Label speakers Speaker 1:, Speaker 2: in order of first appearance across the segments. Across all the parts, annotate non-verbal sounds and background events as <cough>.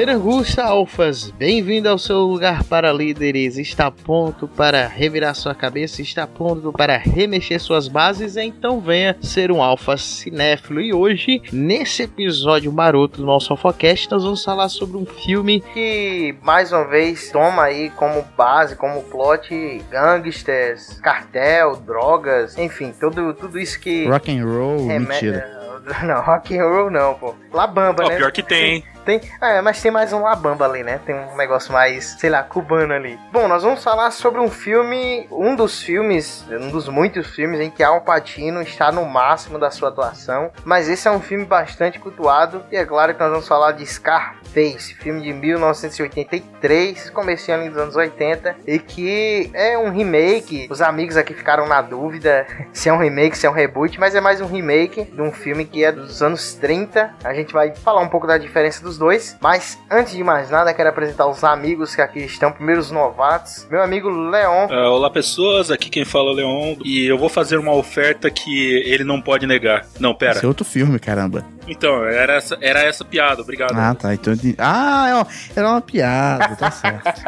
Speaker 1: Perangusta Alfas, bem-vindo ao seu lugar para líderes. Está pronto para revirar sua cabeça? Está pronto para remexer suas bases? Então venha ser um alfa cinéfilo. E hoje, nesse episódio maroto do nosso AlphaCast, nós vamos falar sobre um filme que, mais uma vez, toma aí como base, como plot, gangsters, cartel, drogas, enfim, tudo, tudo isso que...
Speaker 2: Rock and roll,
Speaker 1: remete-
Speaker 2: mentira. <laughs>
Speaker 1: Não, rock and roll não, pô. Labamba,
Speaker 3: Ó,
Speaker 1: né?
Speaker 3: pior que tem.
Speaker 1: Tem, é, mas tem mais um Labamba ali, né? Tem um negócio mais, sei lá, cubano ali. Bom, nós vamos falar sobre um filme, um dos filmes, um dos muitos filmes em que Al Pacino está no máximo da sua atuação, mas esse é um filme bastante cultuado e é claro que nós vamos falar de Scarface, filme de 1983, começando dos anos 80 e que é um remake. Os amigos aqui ficaram na dúvida <laughs> se é um remake, se é um reboot, mas é mais um remake de um filme que é dos anos 30. A gente vai falar um pouco da diferença dos dois, mas antes de mais nada, quero apresentar os amigos que aqui estão, primeiro os novatos. Meu amigo Leon.
Speaker 3: Ah, olá pessoas, aqui quem fala é o Leon e eu vou fazer uma oferta que ele não pode negar. Não, pera.
Speaker 2: Esse é outro filme, caramba.
Speaker 3: Então, era essa, era essa piada, obrigado.
Speaker 2: Ah, tá. Então, ah, é uma- era uma piada, tá <laughs> certo.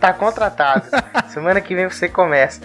Speaker 1: tá contratado. Semana que vem você começa.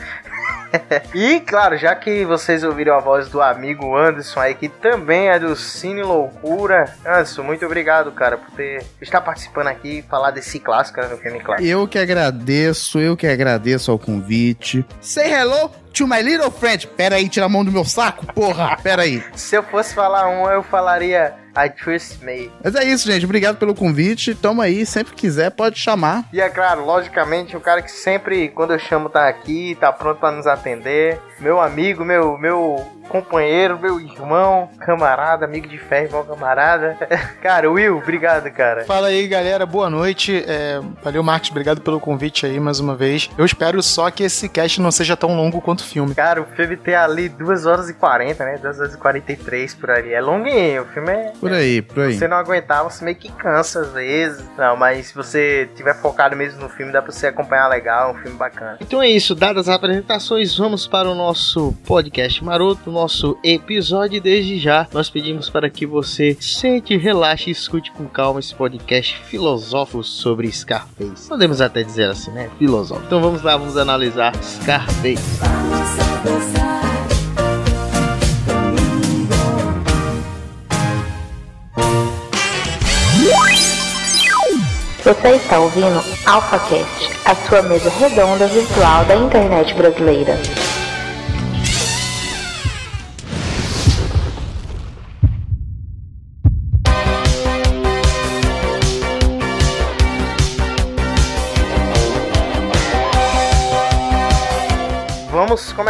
Speaker 1: <laughs> e claro, já que vocês ouviram a voz do amigo Anderson aí, que também é do Cine Loucura. Anderson, muito obrigado, cara, por ter estar participando aqui e falar desse clássico, né, do filme clássico.
Speaker 2: Eu que agradeço, eu que agradeço ao convite. Say hello to my little friend. Pera aí, tira a mão do meu saco, porra. Pera aí. <laughs>
Speaker 1: Se eu fosse falar um, eu falaria I Trust Me.
Speaker 2: Mas é isso, gente. Obrigado pelo convite. Toma aí, sempre quiser, pode chamar.
Speaker 1: E é claro, logicamente, o cara que sempre, quando eu chamo, tá aqui, tá pronto pra nos atender. Meu amigo, meu, meu companheiro, meu irmão, camarada, amigo de fé, irmão camarada. <laughs> Cara, Will, obrigado, cara.
Speaker 4: Fala aí, galera. Boa noite. É, valeu, Marcos. Obrigado pelo convite aí mais uma vez. Eu espero só que esse cast não seja tão longo quanto o filme.
Speaker 1: Cara, o filme tem ali 2 horas e 40, né? 2 horas e 43 por ali. É longuinho, o filme é.
Speaker 2: Por aí, por aí.
Speaker 1: Se você não aguentar, você meio que cansa às vezes. Não, mas se você tiver focado mesmo no filme, dá pra você acompanhar legal, é um filme bacana. Então é isso, dadas as apresentações, vamos para o nosso podcast maroto, nosso episódio. Desde já, nós pedimos para que você sente, relaxe e escute com calma esse podcast filosófico sobre Scarface. Podemos até dizer assim, né? Filosófico. Então vamos lá, vamos analisar Scarface.
Speaker 5: Você está ouvindo AlphaCast, a sua mesa redonda virtual da internet brasileira.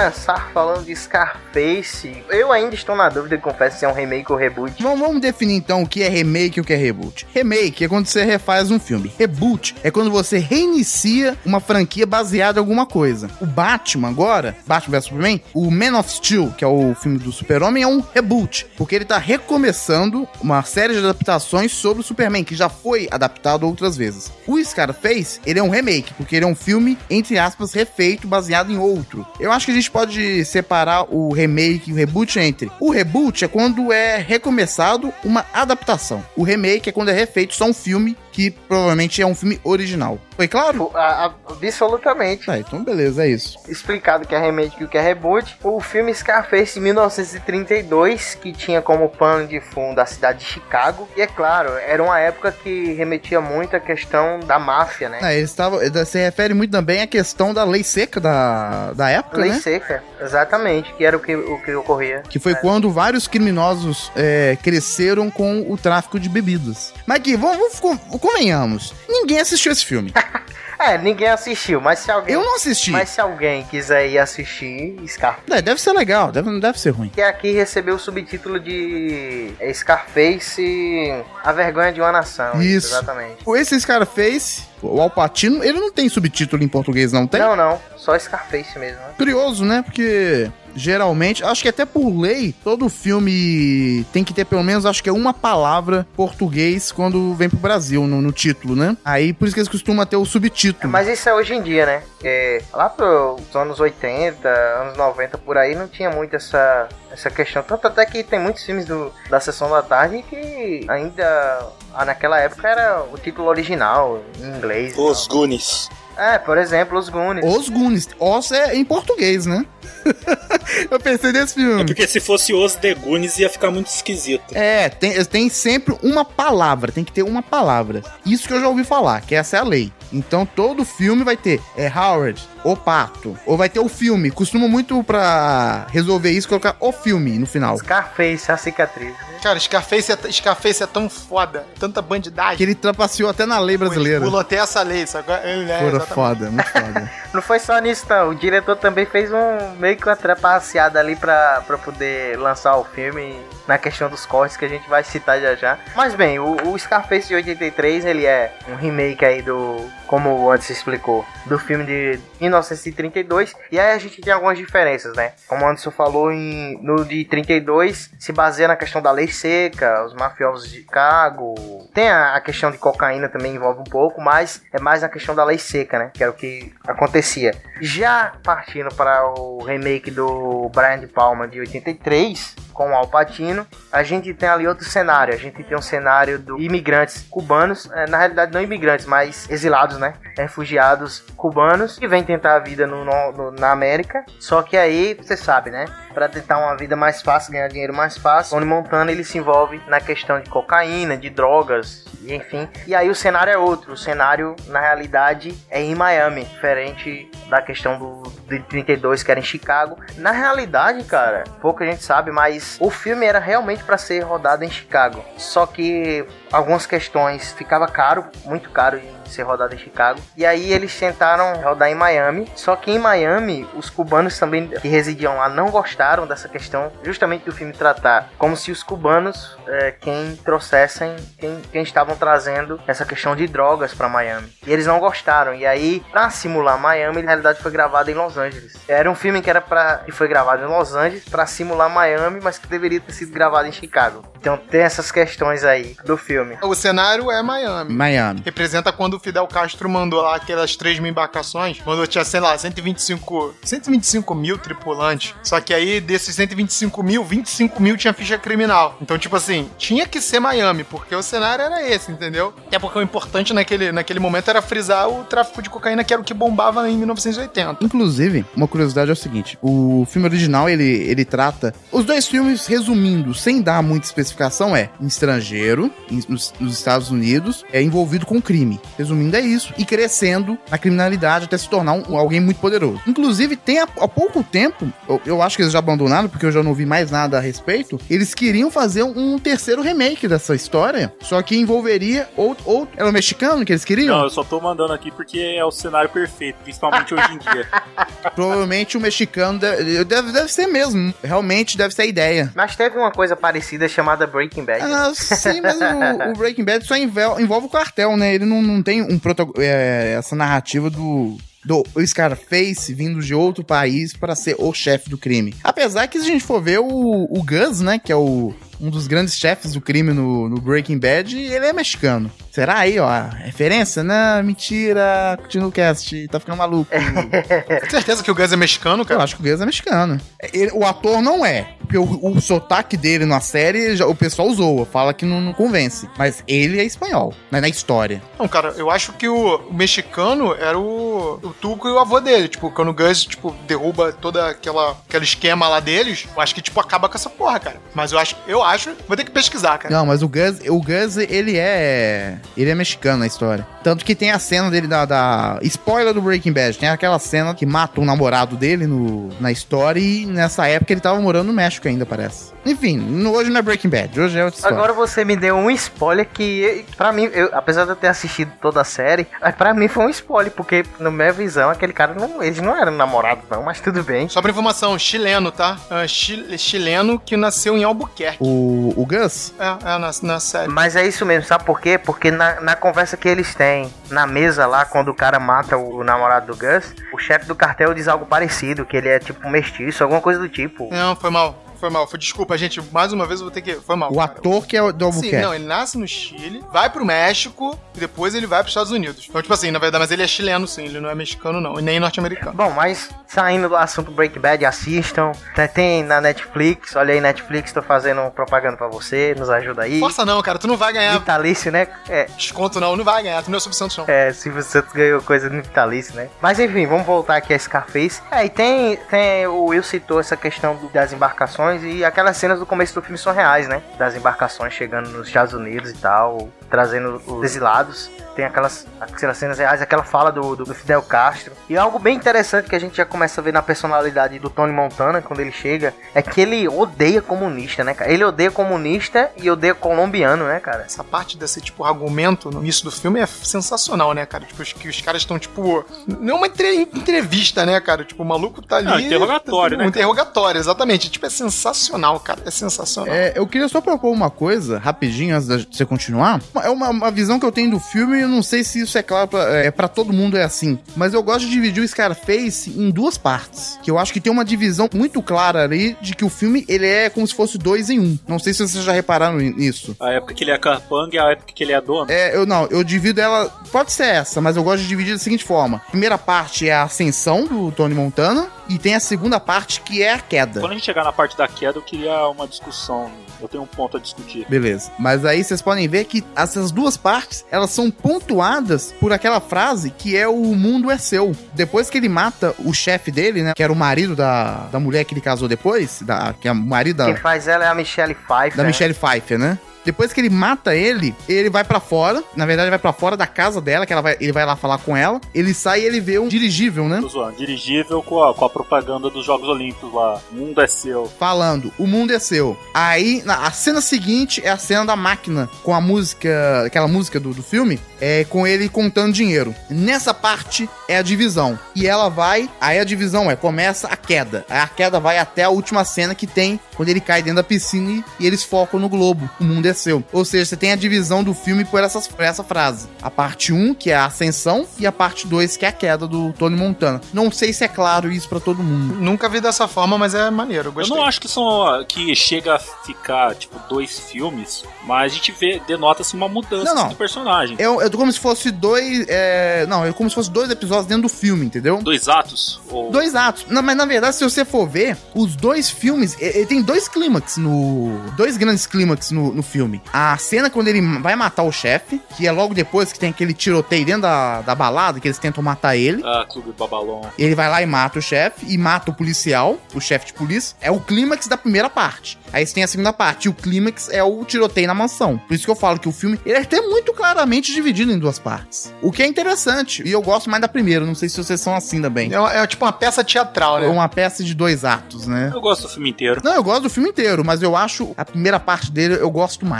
Speaker 1: Começar falando de Scarface. Eu ainda estou na dúvida, confesso, se é um remake ou reboot.
Speaker 2: Vamos, vamos definir então o que é remake e o que é reboot. Remake é quando você refaz um filme. Reboot é quando você reinicia uma franquia baseada em alguma coisa. O Batman agora, Batman vs Superman, o Man of Steel, que é o filme do Super-Homem, é um reboot, porque ele tá recomeçando uma série de adaptações sobre o Superman, que já foi adaptado outras vezes. O Scarface, ele é um remake, porque ele é um filme, entre aspas, refeito, baseado em outro. Eu acho que a gente pode separar o remake e o reboot entre. O reboot é quando é recomeçado uma adaptação. O remake é quando é refeito só um filme que provavelmente é um filme original. Foi claro?
Speaker 1: Pô, a- a- absolutamente.
Speaker 2: Tá, então beleza, é isso.
Speaker 1: Explicado que é remake e o que é reboot. O filme Scarface de 1932, que tinha como pano de fundo a cidade de Chicago. E é claro, era uma época que remetia muito à questão da máfia, né?
Speaker 2: É, eles estavam. Se refere muito também à questão da lei seca da, da época,
Speaker 1: Lei
Speaker 2: né?
Speaker 1: seca, exatamente, que era o que, o que ocorria.
Speaker 2: Que foi quando vários criminosos é, cresceram com o tráfico de bebidas. Mas aqui, vamos, vamos- convenhamos. Ninguém assistiu esse filme. <laughs>
Speaker 1: É, ninguém assistiu, mas se alguém.
Speaker 2: Eu não assisti.
Speaker 1: Mas se alguém quiser ir assistir, Scarface.
Speaker 2: É, deve ser legal, deve, não deve ser ruim.
Speaker 1: Que aqui recebeu o subtítulo de Scarface, A Vergonha de uma Nação.
Speaker 2: Isso.
Speaker 1: Exatamente.
Speaker 2: Esse Scarface, o Alpatino, ele não tem subtítulo em português, não tem?
Speaker 1: Não, não. Só Scarface mesmo. Né?
Speaker 2: Curioso, né? Porque geralmente, acho que até por lei, todo filme tem que ter pelo menos, acho que é uma palavra português quando vem pro Brasil, no, no título, né? Aí por isso que eles costumam ter o subtítulo.
Speaker 1: Mas isso é hoje em dia, né? É, lá pros anos 80, anos 90, por aí, não tinha muito essa, essa questão. Tanto até que tem muitos filmes do, da Sessão da Tarde que ainda, ah, naquela época, era o título original, em inglês.
Speaker 3: Os Goonies.
Speaker 1: É, por exemplo, Os Goonies.
Speaker 2: Os Goonies. Os é em português, né? <laughs> eu pensei nesse
Speaker 3: É
Speaker 2: filme.
Speaker 3: porque se fosse Os The Goonies ia ficar muito esquisito.
Speaker 2: É, tem, tem sempre uma palavra, tem que ter uma palavra. Isso que eu já ouvi falar, que essa é a lei. Então todo filme vai ter é Howard, o pato, ou vai ter o filme. Costuma muito pra resolver isso colocar o filme no final.
Speaker 1: Scarface, a cicatriz.
Speaker 4: Cara, Scarface é, Scarface é tão foda, tanta bandidagem.
Speaker 2: Que ele trapaceou até na lei brasileira.
Speaker 4: Pulou até essa lei, sabe? É, é,
Speaker 2: Fora foda, muito <laughs> foda.
Speaker 1: Não foi só nisso, não. O diretor também fez um meio que uma trapaceada ali pra, pra poder lançar o filme na questão dos cortes que a gente vai citar já já. Mas bem, o, o Scarface de 83, ele é um remake aí do, como o antes explicou, do filme de 1932. E aí a gente tem algumas diferenças, né? Como o Anderson falou, em, no de 32 se baseia na questão da lei seca, os mafiosos de Chicago. Tem a, a questão de cocaína também envolve um pouco, mas é mais na questão da lei seca, né? Que era o que acontecia. Já partindo para o remake do Brian de Palma de 83, com o Al Pacino, a gente tem ali outro cenário. A gente tem um cenário de imigrantes cubanos, é, na realidade não imigrantes, mas exilados, né? Refugiados cubanos que vêm tentar a vida no, no- na América. Só que aí, você sabe, né? Para tentar uma vida mais fácil, ganhar dinheiro mais fácil, Tony Montana ele se envolve na questão de cocaína, de drogas, e enfim. E aí o cenário é outro. O cenário, na realidade, é em Miami, diferente da questão do de 32 que era em Chicago. Na realidade, cara, pouca gente sabe, mas o filme era realmente para ser rodado em Chicago. Só que algumas questões ficava caro, muito caro ser rodado em Chicago. E aí eles tentaram rodar em Miami. Só que em Miami, os cubanos também que residiam lá não gostaram dessa questão, justamente do filme tratar como se os cubanos é, quem trouxessem, quem, quem estavam trazendo essa questão de drogas para Miami. E eles não gostaram. E aí, pra simular Miami, na realidade foi gravado em Los Angeles. Era um filme que era para que foi gravado em Los Angeles para simular Miami, mas que deveria ter sido gravado em Chicago. Então tem essas questões aí do filme.
Speaker 4: O cenário é Miami.
Speaker 2: Miami.
Speaker 4: Representa quando o Fidel Castro mandou lá aquelas 3 mil embarcações. Mandou, tinha, sei lá, 125, 125 mil tripulantes. Só que aí, desses 125 mil, 25 mil tinha ficha criminal. Então, tipo assim, tinha que ser Miami, porque o cenário era esse, entendeu? Até porque o importante naquele, naquele momento era frisar o tráfico de cocaína, que era o que bombava em 1980.
Speaker 2: Inclusive, uma curiosidade é o seguinte: o filme original ele, ele trata. Os dois filmes, resumindo, sem dar muita especificação, é um estrangeiro nos, nos Estados Unidos é envolvido com crime. Resumindo, é isso. E crescendo na criminalidade até se tornar um, alguém muito poderoso. Inclusive, tem há, há pouco tempo, eu, eu acho que eles já abandonaram, porque eu já não vi mais nada a respeito. Eles queriam fazer um, um terceiro remake dessa história, só que envolveria ou, ou era o mexicano que eles queriam?
Speaker 3: Não, eu só tô mandando aqui porque é o cenário perfeito, principalmente hoje em dia. <laughs>
Speaker 2: Provavelmente o mexicano deve, deve, deve ser mesmo. Realmente deve ser a ideia.
Speaker 1: Mas teve uma coisa parecida chamada Breaking Bad.
Speaker 2: Ah, sim, mas o, o Breaking Bad só envel- envolve o cartel, né? Ele não, não tem um protago- é, essa narrativa do. Do Scarface vindo de outro país para ser o chefe do crime. Apesar que, se a gente for ver, o, o Gus, né? Que é o, um dos grandes chefes do crime no, no Breaking Bad, ele é mexicano. Será aí, ó, referência? Não, mentira. Continua o cast, tá ficando maluco. <laughs>
Speaker 4: Com certeza que o Gus é mexicano,
Speaker 2: Eu
Speaker 4: cara.
Speaker 2: acho que o Gus é mexicano. Ele- o ator não é. Porque o, o sotaque dele na série, já- o pessoal zoa, fala que não, não convence. Mas ele é espanhol, né, na história.
Speaker 4: Não, cara, eu acho que o, o mexicano era o, o Tuco e o avô dele. Tipo, quando o Gus, tipo, derruba toda aquela aquele esquema lá deles, eu acho que, tipo, acaba com essa porra, cara. Mas eu acho, eu acho. Vou ter que pesquisar, cara.
Speaker 2: Não, mas o Gus, o Gus, ele é. Ele é mexicano na história. Tanto que tem a cena dele da, da- Spoiler do Breaking Bad. Tem aquela cena que mata o namorado dele no, na história e nessa época ele tava morando no México ainda, parece. Enfim, no- hoje não é Breaking Bad, hoje é outra história.
Speaker 1: Agora você me deu um spoiler que, pra mim, eu- apesar de eu ter assistido toda a série, mas pra mim foi um spoiler, porque na minha visão, aquele cara, não, eles não eram namorados não, mas tudo bem.
Speaker 4: Só pra informação, chileno, tá? Ah, chi- chileno que nasceu em Albuquerque.
Speaker 2: O, o Gus,
Speaker 4: É, é na, na série.
Speaker 1: Mas é isso mesmo, sabe por quê? Porque na, na conversa que eles têm, na mesa lá, quando o cara mata o, o namorado do Gus, o chefe do cartel diz algo parecido, que ele é tipo um mestiço, alguma coisa do tipo.
Speaker 4: Não, foi mal. Foi mal. Foi, desculpa, gente. Mais uma vez eu vou ter que. Foi mal.
Speaker 2: o
Speaker 4: cara.
Speaker 2: ator que é do
Speaker 4: Sim,
Speaker 2: Albuquerque.
Speaker 4: não, ele nasce no Chile, vai pro México e depois ele vai pros Estados Unidos. Então, tipo assim, na verdade, mas ele é chileno, sim, ele não é mexicano, não, e nem norte-americano.
Speaker 1: Bom, mas saindo do assunto Breaking Bad, assistam. Tem- Tem na Netflix, olha aí, Netflix, tô fazendo propaganda pra você, nos ajuda aí.
Speaker 4: Força não, cara, tu não vai ganhar
Speaker 1: Vitalício, né? É,
Speaker 4: desconto, não, não vai ganhar, tu não é suficiente, não.
Speaker 1: É, Silvio Santos ganhou coisa no Vitalício, né? Mas enfim, vamos voltar aqui a Scarface. É, e tem, tem o Will citou essa questão das embarcações e aquelas cenas do começo do filme são reais, né? Das embarcações chegando nos Estados Unidos e tal, trazendo os exilados. Tem aquelas, aquelas cenas reais, aquela fala do, do Fidel Castro. E algo bem interessante que a gente já começa a ver na personalidade do Tony Montana quando ele chega é que ele odeia comunista, né, cara? Ele odeia comunista e odeia colombiano, né, cara?
Speaker 4: Essa parte desse, tipo, argumento no início do filme é sensacional, né, cara? Tipo, os- que os caras estão, tipo. Não uma entre- entrevista, né, cara? Tipo, o maluco tá ali.
Speaker 3: Não, interrogatório,
Speaker 4: um
Speaker 3: né, cara?
Speaker 4: interrogatório, exatamente. Tipo, é sensacional, cara. É sensacional.
Speaker 2: É, eu queria só propor uma coisa, rapidinho, antes de você continuar. É uma, uma visão que eu tenho do filme, e eu não sei se isso é claro pra, é, pra todo mundo é assim. Mas eu gosto de dividir o Scarface em duas partes. Que eu acho que tem uma divisão muito clara ali de que o filme, ele é como se fosse dois em um. Não sei se vocês já repararam nisso.
Speaker 3: A época que ele é capanga e a época que ele é dono.
Speaker 2: É, eu não, eu divido ela. Pode ser essa, mas eu gosto de dividir da seguinte forma: primeira parte é a ascensão do Tony Montana, e tem a segunda parte que é a queda.
Speaker 3: Quando a gente chegar na parte da queda, eu queria uma discussão. Eu tenho um ponto a discutir.
Speaker 2: Beleza. Mas aí vocês podem ver que essas duas partes, elas são pontuadas por aquela frase que é o mundo é seu. Depois que ele mata o chefe dele, né, que era o marido da, da mulher que ele casou depois, da, que é o marido da,
Speaker 1: Quem faz ela é a Michelle Pfeiffer.
Speaker 2: da
Speaker 1: né?
Speaker 2: Michelle Pfeiffer, né? Depois que ele mata ele, ele vai pra fora. Na verdade, vai pra fora da casa dela, que ela vai, ele vai lá falar com ela. Ele sai e ele vê um dirigível, né?
Speaker 3: Tô zoando. Dirigível com a, com a propaganda dos Jogos Olímpicos lá. O mundo é seu.
Speaker 2: falando, o mundo é seu. Aí, na, a cena seguinte é a cena da máquina, com a música, aquela música do, do filme, é com ele contando dinheiro. Nessa parte é a divisão. E ela vai, aí a divisão é, começa a queda. Aí a queda vai até a última cena que tem, quando ele cai dentro da piscina e, e eles focam no globo. O mundo é seu. Ou seja, você tem a divisão do filme por, essas, por essa frase. A parte 1, que é a ascensão, e a parte 2, que é a queda do Tony Montana. Não sei se é claro isso pra todo mundo.
Speaker 4: Nunca vi dessa forma, mas é maneiro. Eu
Speaker 3: Eu
Speaker 4: gostei.
Speaker 3: não acho que são que chega a ficar tipo dois filmes, mas a gente vê denota-se uma mudança
Speaker 2: Não, não.
Speaker 3: do personagem.
Speaker 2: É, é como se fosse dois. É, não, é como se fosse dois episódios dentro do filme, entendeu?
Speaker 3: Dois atos ou
Speaker 2: Dois atos. Não, mas na verdade, se você for ver, os dois filmes. e- e tem dois clímax no. Dois grandes clímax no, no filme. A cena quando ele vai matar o chefe, que é logo depois que tem aquele tiroteio dentro da, da balada, que eles tentam matar ele.
Speaker 3: ah, Clube Babalon.
Speaker 2: Ele vai lá e mata o chefe, e mata o policial, o chefe de polícia. É o clímax da primeira parte. Aí você tem a segunda parte, e o clímax é o tiroteio na mansão. Por isso que eu falo que o filme, ele é até muito claramente dividido em duas partes. O que é interessante, e eu gosto mais da primeira, não sei se vocês são assim também.
Speaker 4: É, é tipo uma peça teatral, né?
Speaker 2: É uma peça de dois atos, né?
Speaker 3: Eu gosto do filme inteiro.
Speaker 2: Não, eu gosto do filme inteiro, mas eu acho a primeira parte dele eu gosto mais.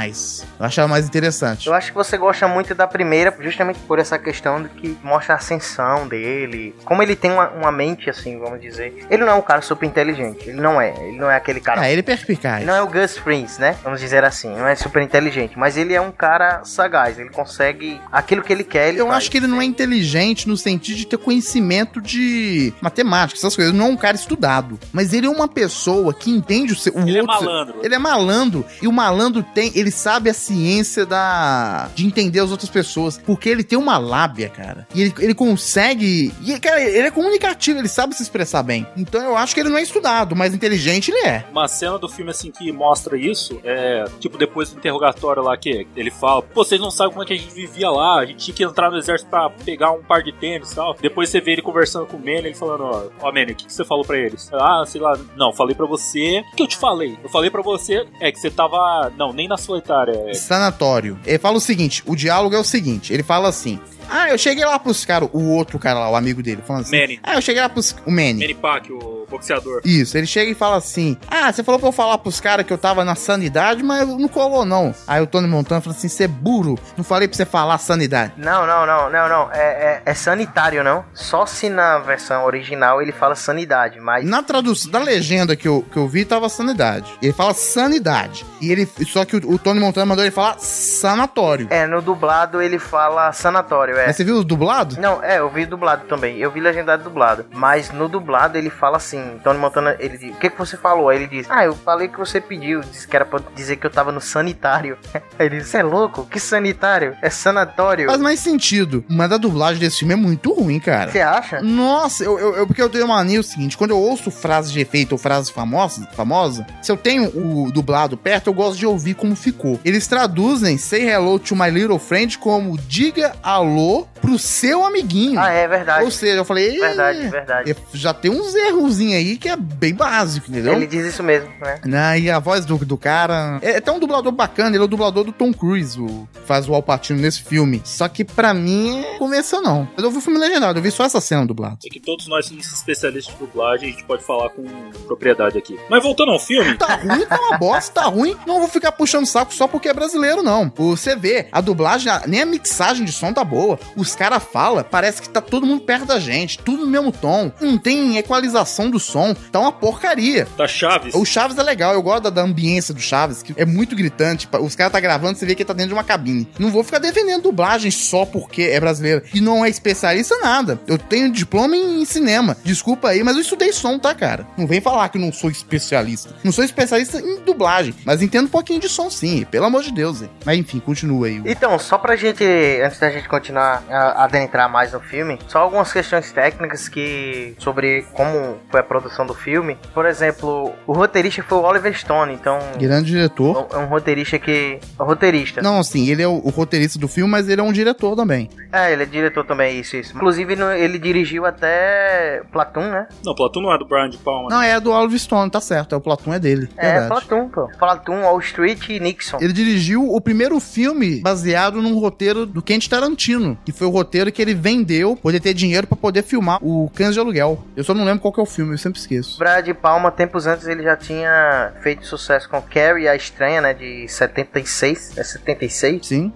Speaker 2: Eu acho ela mais interessante.
Speaker 1: Eu acho que você gosta muito da primeira, justamente por essa questão de que mostra a ascensão dele. Como ele tem uma, uma mente, assim, vamos dizer. Ele não é um cara super inteligente. Ele não é. Ele não é aquele cara.
Speaker 2: Ah, ele é perspicaz.
Speaker 1: Ele não é o Gus Fring, né? Vamos dizer assim. Não é super inteligente. Mas ele é um cara sagaz. Ele consegue. Aquilo que ele quer, ele
Speaker 2: Eu
Speaker 1: faz.
Speaker 2: acho que ele não é inteligente no sentido de ter conhecimento de matemática, essas coisas. Ele não é um cara estudado. Mas ele é uma pessoa que entende o, seu, o
Speaker 3: Ele é
Speaker 2: outro.
Speaker 3: malandro.
Speaker 2: Ele é malandro. E o malandro tem. Ele sabe a ciência da de entender as outras pessoas, porque ele tem uma lábia, cara. E ele, ele consegue, e cara, ele é comunicativo, ele sabe se expressar bem. Então eu acho que ele não é estudado, mas inteligente ele é.
Speaker 3: Uma cena do filme assim que mostra isso é, tipo, depois do interrogatório lá que ele fala, pô, vocês não sabem como é que a gente vivia lá, a gente tinha que entrar no exército pra pegar um par de tênis e tal. Depois você vê ele conversando com o Manny, ele falando, ó, ó Manny, o que, que você falou pra eles? Ah, sei lá, não, falei pra você. O que eu te falei? Eu falei pra você é que você tava. Não, nem na solitária.
Speaker 2: Sanatório. Ele fala o seguinte: o diálogo é o seguinte: ele fala assim. Ah, eu cheguei lá pros caras, o outro cara lá, o amigo dele, falando assim.
Speaker 3: Manny.
Speaker 2: Ah, eu cheguei lá pros. O Manny.
Speaker 3: Manny Pac, o boxeador.
Speaker 2: Isso, ele chega e fala assim: Ah, você falou pra eu falar pros caras que eu tava na sanidade, mas não colou, não. Aí o Tony Montana fala assim: Você é burro, não falei pra você falar sanidade.
Speaker 1: Não, não, não, não, não. É, é, é sanitário, não. Só se na versão original ele fala sanidade, mas.
Speaker 2: Na tradução, da legenda que eu, que eu vi, tava sanidade. Ele fala sanidade. E ele. Só que o, o Tony Montana mandou ele falar sanatório.
Speaker 1: É, no dublado ele fala sanatório, é.
Speaker 2: Mas você viu o dublado?
Speaker 1: Não, é, eu vi dublado também. Eu vi legendado dublado. Mas no dublado ele fala assim: Tony Montana, ele diz: O que, que você falou? Aí ele diz: Ah, eu falei que você pediu. Disse que era pra dizer que eu tava no sanitário. <laughs> Aí ele diz: Você é louco? Que sanitário? É sanatório.
Speaker 2: Faz mais sentido. Mas a dublagem desse filme é muito ruim, cara.
Speaker 1: Você acha?
Speaker 2: Nossa, eu, eu, eu- porque eu tenho uma mania o seguinte: quando eu ouço frases de efeito ou frases famosas, famosa, se eu tenho o dublado perto, eu gosto de ouvir como ficou. Eles traduzem Say Hello to My Little Friend como diga alô pro seu amiguinho.
Speaker 1: Ah, é verdade.
Speaker 2: Ou seja, eu falei, "Ih,
Speaker 1: Verdade, verdade.
Speaker 2: já tem uns errozinhos aí que é bem básico, entendeu?
Speaker 1: Ele diz isso mesmo, né?
Speaker 2: Né, e a voz do, do cara. É até um dublador bacana, ele é o dublador do Tom Cruise, o, que faz o Alpatino nesse filme. Só que pra mim, convenceu não. Mas eu vi o filme legendado, eu vi só essa cena dublada.
Speaker 3: É que todos nós somos especialistas de dublagem, a gente pode falar com propriedade aqui. Mas voltando ao filme,
Speaker 2: Tá ruim, tá uma bosta, tá ruim. Não vou ficar puxando saco só porque é brasileiro, não. Você vê, a dublagem, nem a mixagem de som tá boa. Os caras falam, parece que tá todo mundo perto da gente, tudo no mesmo tom. Não tem equalização do som, tá uma porcaria.
Speaker 3: da Chaves,
Speaker 2: O Chaves é legal, eu gosto da, da ambiência do Chaves, que é muito gritante. Os caras tá gravando, você vê que tá dentro de uma cabine. Não vou ficar defendendo dublagem só porque é brasileiro e não é especialista em nada. Eu tenho diploma em, em cinema. Desculpa aí, mas eu estudei som, tá, cara? Não vem falar que eu não sou especialista. Não sou especialista em dublagem, mas entendo um pouquinho de som sim, pelo amor de Deus. hein. Mas enfim, continua aí.
Speaker 1: Então, só pra gente, antes da gente continuar a adentrar mais no filme, só algumas questões técnicas que sobre como foi a produção do filme. Por exemplo, o roteirista foi o Oliver Stone, então
Speaker 2: Grande diretor.
Speaker 1: é um roteirista que é um roteirista.
Speaker 2: Não, assim, ele é o, o roteirista do filme, mas ele é um diretor também.
Speaker 1: É, ele é diretor também, isso, isso. Inclusive ele dirigiu até Platoon, né?
Speaker 3: não, Platão não é do Brian de Palma.
Speaker 2: Não, é do Oliver Stone, tá certo. É o Platão é dele.
Speaker 1: É,
Speaker 2: verdade.
Speaker 1: Platoon, pô. Platoon, Wall Street e Nixon.
Speaker 2: Ele dirigiu o primeiro filme baseado num roteiro do Quentin Tarantino, que foi o roteiro que ele vendeu, poder ter dinheiro pra poder filmar o Cães de Aluguel. Eu só não lembro qual que é o filme, eu sempre esqueço.
Speaker 1: Brad de Palma, tempos antes, ele já tinha feito sucesso com Carrie a Estranha, né? De 76. É 76?
Speaker 2: Sim.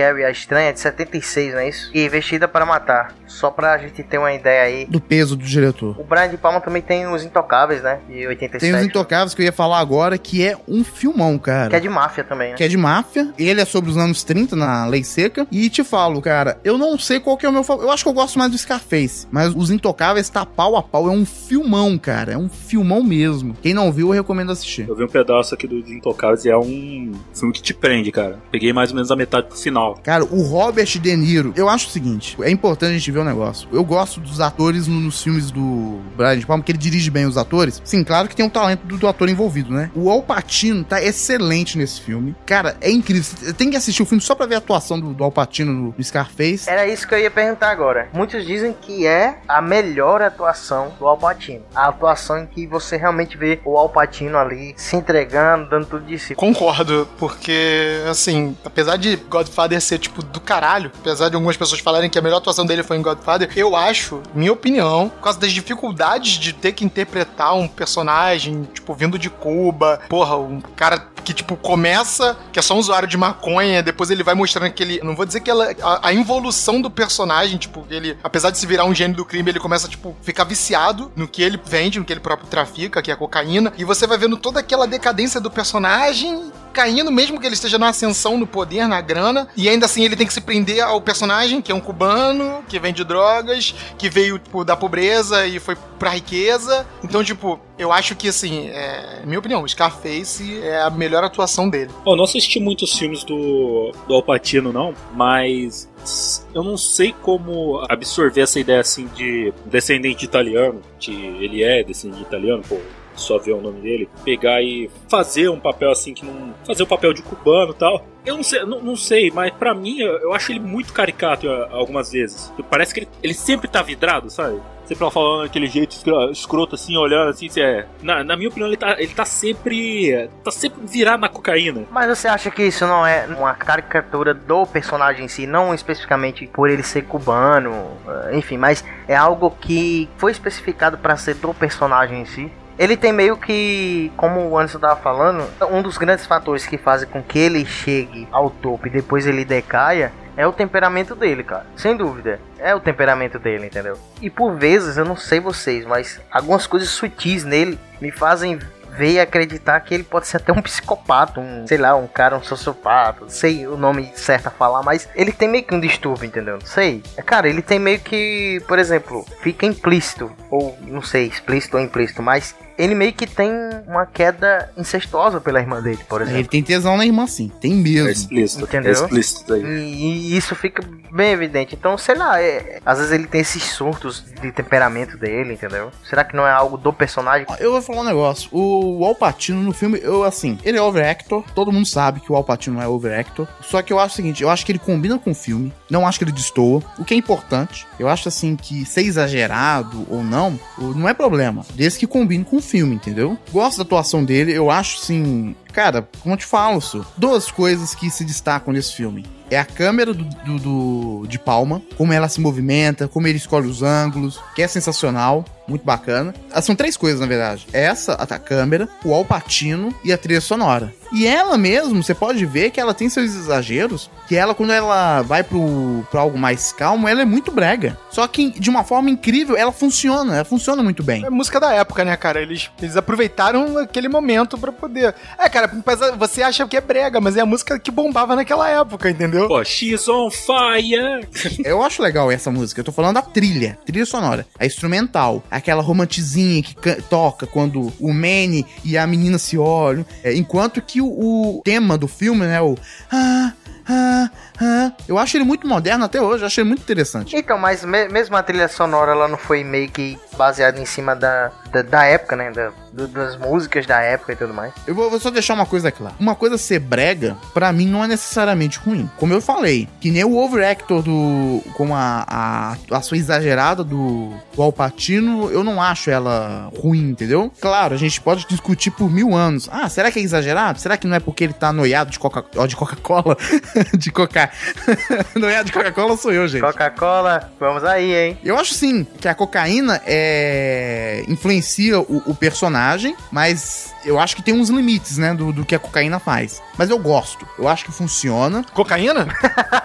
Speaker 1: Carrie a Estranha, de 76, não é isso? E Vestida para Matar. Só pra gente ter uma ideia aí.
Speaker 2: Do peso do diretor.
Speaker 1: O Brian de Palma também tem os Intocáveis, né? De 87.
Speaker 2: Tem os Intocáveis que eu ia falar agora, que é um filmão, cara.
Speaker 1: Que é de máfia também, né?
Speaker 2: que é de máfia. Ele é sobre os anos 30 na Lei Seca. E te falo, cara, eu não sei qual que é o meu favorito. Eu acho que eu gosto mais do Scarface. Mas Os Intocáveis tá pau a pau. É um filmão, cara. É um filmão mesmo. Quem não viu, eu recomendo assistir.
Speaker 3: Eu vi um pedaço aqui dos Intocáveis e é um filme que te prende, cara. Peguei mais ou menos a metade pro final.
Speaker 2: Cara, o Robert De Niro, eu acho o seguinte: é importante a gente ver o negócio. Eu gosto dos atores no- nos filmes do Brian De Palma, porque ele dirige bem os atores. Sim, claro que tem o talento do, do ator envolvido, né? O Al Pacino tá excelente nesse filme. Cara, é incrível. Você tem que assistir o filme só pra ver a atuação do, do Al Pacino no, no Scarface.
Speaker 1: Era isso que eu ia perguntar agora. Muitos dizem que é a melhor atuação do Al Pacino. A atuação em que você realmente vê o Al Pacino ali se entregando, dando tudo de si.
Speaker 4: Concordo, porque, assim, apesar de Godfather ser, tipo, do caralho, apesar de algumas pessoas falarem que a melhor atuação dele foi em Godfather, eu acho, minha opinião, por causa das dificuldades de ter que interpretar um personagem, tipo, vindo de Cuba, porra, um cara que, tipo, começa, que é só um usuário de maconha, depois ele vai mostrando que ele. Não vou dizer que ela. A, a involução do personagem, tipo, ele, apesar de se virar um gênio do crime, ele começa, tipo, ficar viciado no que ele vende, no que ele próprio trafica, que é a cocaína, e você vai vendo toda aquela decadência do personagem caindo, mesmo que ele esteja na ascensão no poder, na grana, e ainda assim ele tem que se prender ao personagem, que é um cubano, que vende drogas, que veio tipo, da pobreza e foi pra riqueza. Então, tipo, eu acho que, assim, é, minha opinião, Scarface é a melhor atuação dele.
Speaker 3: Eu não assisti muitos filmes do, do Alpatino, não, mas eu não sei como absorver essa ideia assim de descendente italiano, que ele é descendente italiano, pô, só ver o nome dele, pegar e fazer um papel assim que não. fazer o um papel de cubano e tal. Eu não sei, não, não sei, mas para mim eu, eu, acho ele muito caricato algumas vezes. Parece que ele, ele sempre tá vidrado, sabe? Sempre falando daquele jeito escroto assim, olhando assim, é. Na, na minha opinião, ele tá, ele tá sempre. tá sempre virado na cocaína.
Speaker 1: Mas você acha que isso não é uma caricatura do personagem em si, não especificamente por ele ser cubano, eh, enfim, mas é algo que foi especificado para ser do personagem em si? Ele tem meio que, como o Anderson tava falando, um dos grandes fatores que fazem com que ele chegue ao topo e depois ele decaia é o temperamento dele, cara. Sem dúvida. É o temperamento dele, entendeu? E por vezes, eu não sei vocês, mas algumas coisas sutis nele me fazem veio acreditar que ele pode ser até um psicopata, um, sei lá, um cara, um sociopata, sei o nome certo a falar, mas ele tem meio que um distúrbio, entendeu? Não sei. É, cara, ele tem meio que, por exemplo, fica implícito, ou não sei, explícito ou implícito, mas ele meio que tem uma queda incestuosa pela irmã dele, por exemplo.
Speaker 2: Ele tem tesão na irmã, sim. Tem mesmo. É
Speaker 1: explícito. Entendeu? É
Speaker 3: explícito aí.
Speaker 1: E, e, isso fica bem evidente. Então, sei lá, é, às vezes ele tem esses surtos de temperamento dele, entendeu? Será que não é algo do personagem?
Speaker 2: Eu vou falar um negócio. O Al Pacino no filme, eu assim, ele é overactor. Todo mundo sabe que o Al Pacino é overactor. Só que eu acho o seguinte, eu acho que ele combina com o filme. Não acho que ele destoa. O que é importante. Eu acho assim que ser exagerado ou não, não é problema. Desde que combine com o filme, entendeu? Gosto da atuação dele, eu acho assim. Cara, como eu te falo, Su, duas coisas que se destacam nesse filme. É a câmera do, do, do, de Palma, como ela se movimenta, como ele escolhe os ângulos, que é sensacional, muito bacana. Ah, são três coisas, na verdade. Essa, a câmera, o alpatino e a trilha sonora. E ela mesmo, você pode ver que ela tem seus exageros, que ela, quando ela vai pro, pro algo mais calmo, ela é muito brega. Só que, de uma forma incrível, ela funciona, ela funciona muito bem.
Speaker 4: É música da época, né, cara? Eles, eles aproveitaram aquele momento para poder... É, cara, você acha que é brega, mas é a música que bombava naquela época, entendeu?
Speaker 3: Pô, She's on fire! <laughs>
Speaker 2: Eu acho legal essa música, eu tô falando da trilha, trilha sonora, a instrumental, aquela romantizinha que toca quando o Manny e a menina se olham, é, enquanto que o, o, tema do filme, né, o... Ah, ah, ah, eu acho ele muito moderno até hoje, eu acho ele muito interessante.
Speaker 1: Então, mas me mesmo a trilha sonora, ela não foi meio que baseada em cima da, da, da época, né, da, do, das músicas da época e tudo mais.
Speaker 2: Eu vou, vou, só deixar uma coisa clara. Uma coisa ser brega, para mim, não é necessariamente ruim. Como eu falei, que nem o overactor do. com a, a atuação exagerada do, do Alpatino, eu não acho ela ruim, entendeu? Claro, a gente pode discutir por mil anos. Ah, será que é exagerado? Será que não é porque ele tá noiado de Coca-Cola? De Coca-Cola? <laughs> de Coca. <laughs> noiado de Coca-Cola sou eu, gente.
Speaker 1: Coca-Cola, vamos aí, hein?
Speaker 2: Eu acho sim que a cocaína é. Influencia o, o personagem mas eu acho que tem uns limites, né, do, do que a cocaína faz. Mas eu gosto. Eu acho que funciona.
Speaker 4: Cocaína?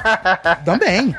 Speaker 4: <laughs>
Speaker 2: Também.
Speaker 1: uh,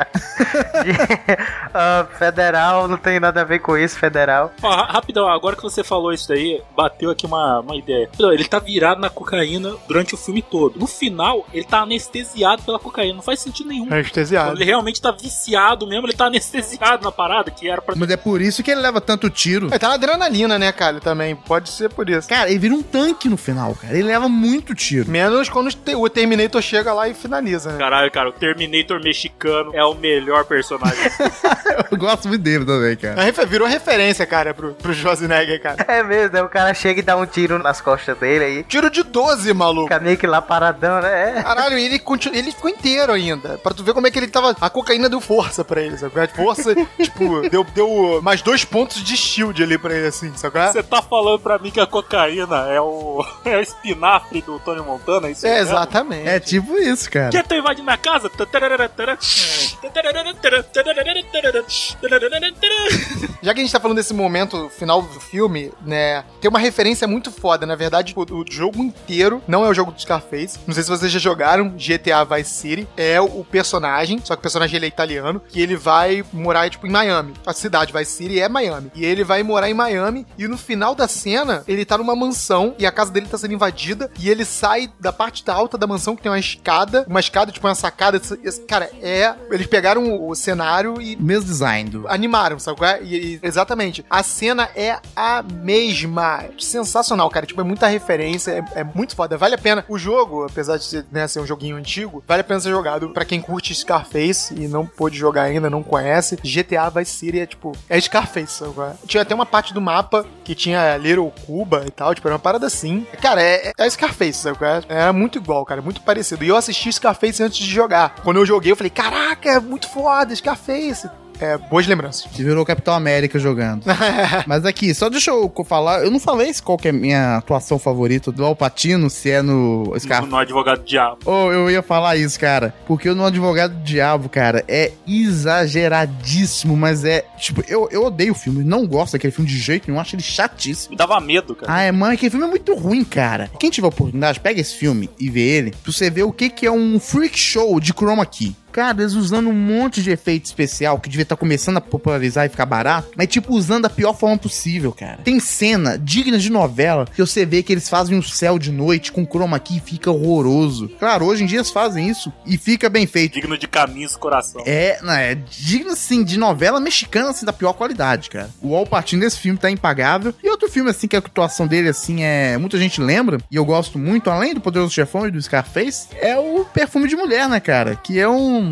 Speaker 1: <laughs> federal, não tem nada a ver com isso, federal.
Speaker 3: Ó, rapidão, agora que você falou isso daí, bateu aqui uma, uma ideia. Ele tá virado na cocaína durante o filme todo. No final, ele tá anestesiado pela cocaína. Não faz sentido nenhum.
Speaker 4: Anestesiado.
Speaker 3: Ele realmente tá viciado mesmo, ele tá anestesiado na parada, que era pra.
Speaker 2: Mas é por isso que ele leva tanto tiro.
Speaker 4: Ele tá na adrenalina, né, cara? Também. Pode ser por isso.
Speaker 2: Cara, ele vira um tanque no final, cara. Ele leva muito tiro.
Speaker 4: Menos quando o Terminator chega lá e finaliza, né?
Speaker 3: Caralho, cara, o Terminator mexicano é o melhor personagem. <laughs>
Speaker 2: eu gosto muito dele também, cara.
Speaker 4: Virou referência, cara, pro, pro Schwarzenegger, cara.
Speaker 1: É mesmo, né? O cara chega e dá um tiro nas costas dele aí.
Speaker 4: Tiro de 12, maluco.
Speaker 1: Fica meio que lá paradão, né?
Speaker 4: É. Caralho, ele, continu... ele ficou inteiro ainda. Pra tu ver como é que ele tava. A cocaína deu força pra ele, sabe? A força, <laughs> tipo, deu, deu mais dois pontos de shield ali pra ele, assim, sabe?
Speaker 3: Você tá falando pra mim que a cocaína é o, <laughs> é o espinafre do Tony Montana? Isso
Speaker 4: é, exatamente.
Speaker 2: É tipo isso, cara.
Speaker 3: Quer ter invadindo minha casa?
Speaker 4: Já que a gente tá falando desse momento final do filme, né? Tem uma referência muito foda. Na verdade, o, o jogo inteiro não é o jogo do Scarface. Não sei se vocês já jogaram GTA Vice City. É o, o personagem, só que o personagem ele é italiano, que ele vai morar, tipo, em Miami. A cidade Vice City é Miami. E ele vai morar em Miami. E no final da cena, ele tá numa mansão e a casa dele tá sendo invadida. E ele sai da parte da alta da mansão, que tem uma escada. Uma escada, tipo, uma sacada. Cara, é. Eles pegaram o cenário e
Speaker 2: Mesmo design do.
Speaker 4: animaram, sabe qual é? E, e- exatamente. A cena é a mesma. Sensacional, cara. Tipo, é muita referência, é, é muito foda. Vale a pena. O jogo, apesar de ser, né, ser um joguinho antigo, vale a pena ser jogado. Pra quem curte Scarface e não pôde jogar ainda, não conhece, GTA Vice City é tipo, é Scarface, é? Tinha até uma parte do mapa que tinha Little Cuba e tal, tipo, era uma parada assim. Cara, é, é Scarface, sabe qual é? Era muito igual, cara, muito parecido. E eu assisti Scarface antes de jogar. Quando eu joguei, eu falei, caraca, é muito foda, Scarface. É, boas lembranças.
Speaker 2: Você virou Capitão América jogando. <laughs> Mas aqui, só deixa eu falar. Eu não falei se qual que é a minha atuação favorita do Alpatino, se é no Scarface.
Speaker 3: No advogado diabo.
Speaker 2: Oh, eu ia falar isso, cara. Porque no Advogado do Diabo, cara, é exageradíssimo, mas é. Tipo, eu, eu odeio o filme. Não gosto daquele filme de jeito nenhum. Acho ele chatíssimo.
Speaker 3: Me dava medo, cara.
Speaker 2: Ah, é, mãe, aquele filme é muito ruim, cara. Quem tiver oportunidade, pega esse filme e vê ele, pra você ver o que, que é um freak show de chroma key. Cara, eles usando um monte de efeito especial que devia estar começando a popularizar e ficar barato, mas tipo, usando da pior forma possível, cara. Tem cena digna de novela que você vê que eles fazem um céu de noite com chroma key e fica horroroso. Claro, hoje em dia eles fazem isso e fica bem feito.
Speaker 3: Digno de caminhos coração.
Speaker 2: É, não, é digno, assim, de novela mexicana, assim, da pior qualidade, cara. O Al Pacino desse filme tá impagável. E outro filme, assim, que a atuação dele, assim, é... Muita gente lembra, e eu gosto muito, além do Poderoso Chefão e do Scarface, é o Perfume de Mulher, né, cara? Que é um...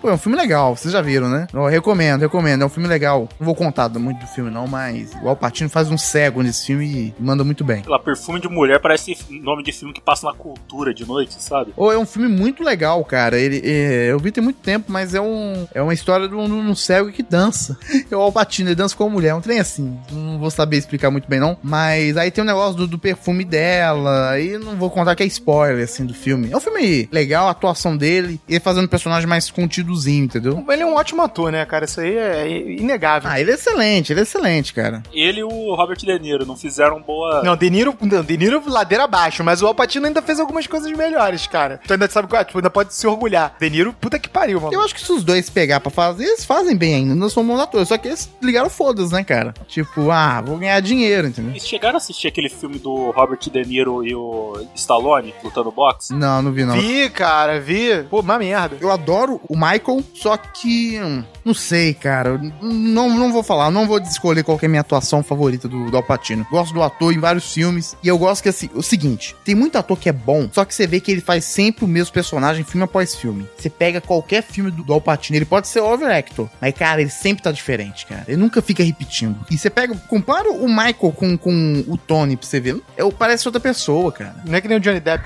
Speaker 2: Pô, é um filme legal, vocês já viram, né? Eu recomendo, recomendo. É um filme legal. Não vou contar muito do filme, não, mas o Al Pacino faz um cego nesse filme e manda muito bem.
Speaker 3: Lá, perfume de mulher parece nome de filme que passa na cultura de noite, sabe?
Speaker 2: Ou é um filme muito legal, cara. Ele, é, eu vi tem muito tempo, mas é, um, é uma história de um, de um cego que dança. <laughs> É o Alpatino, ele dança com uma mulher. É um trem assim. Não vou saber explicar muito bem, não. Mas aí tem o negócio do, do perfume dela. Aí não vou contar que é spoiler, assim, do filme. É um filme legal, a atuação dele. Ele fazendo um personagem mais contidozinho, entendeu?
Speaker 4: Ele é um ótimo ator, né, cara? Isso aí é inegável.
Speaker 2: Ah, ele é excelente, ele é excelente, cara.
Speaker 3: Ele e o Robert De Niro não fizeram boa.
Speaker 4: Não, De Niro, não, De Niro ladeira abaixo, mas o Alpatino ainda fez algumas coisas melhores, cara. Tu ainda sabe qual é? Tu ainda pode se orgulhar. De Niro, puta que pariu, mano.
Speaker 2: Eu acho que se os dois pegar pra fazer, eles fazem bem ainda. Não são bons atores. Só que eles ligaram foda-se, né, cara? Tipo, ah, vou ganhar dinheiro, entendeu?
Speaker 3: Vocês chegaram a assistir aquele filme do Robert De Niro e o Stallone lutando boxe?
Speaker 2: Não, não vi, não.
Speaker 4: Vi, cara, vi. Pô, uma merda.
Speaker 2: Eu adoro o Michael, só que. hum, Não sei, cara. Não, não vou falar, não vou escolher qual é a minha atuação favorita do, do Alpatino. Gosto do ator em vários filmes. E eu gosto que assim, o seguinte: tem muito ator que é bom, só que você vê que ele faz sempre o mesmo personagem, filme após filme. Você pega qualquer filme do, do Alpatino, ele pode ser over actor, mas, cara, ele sempre tá diferente, cara. Ele nunca fica repetindo. E você pega, compara o Michael com, com o Tony pra você ver. Eu, parece outra pessoa, cara.
Speaker 4: Não é que nem o Johnny Depp.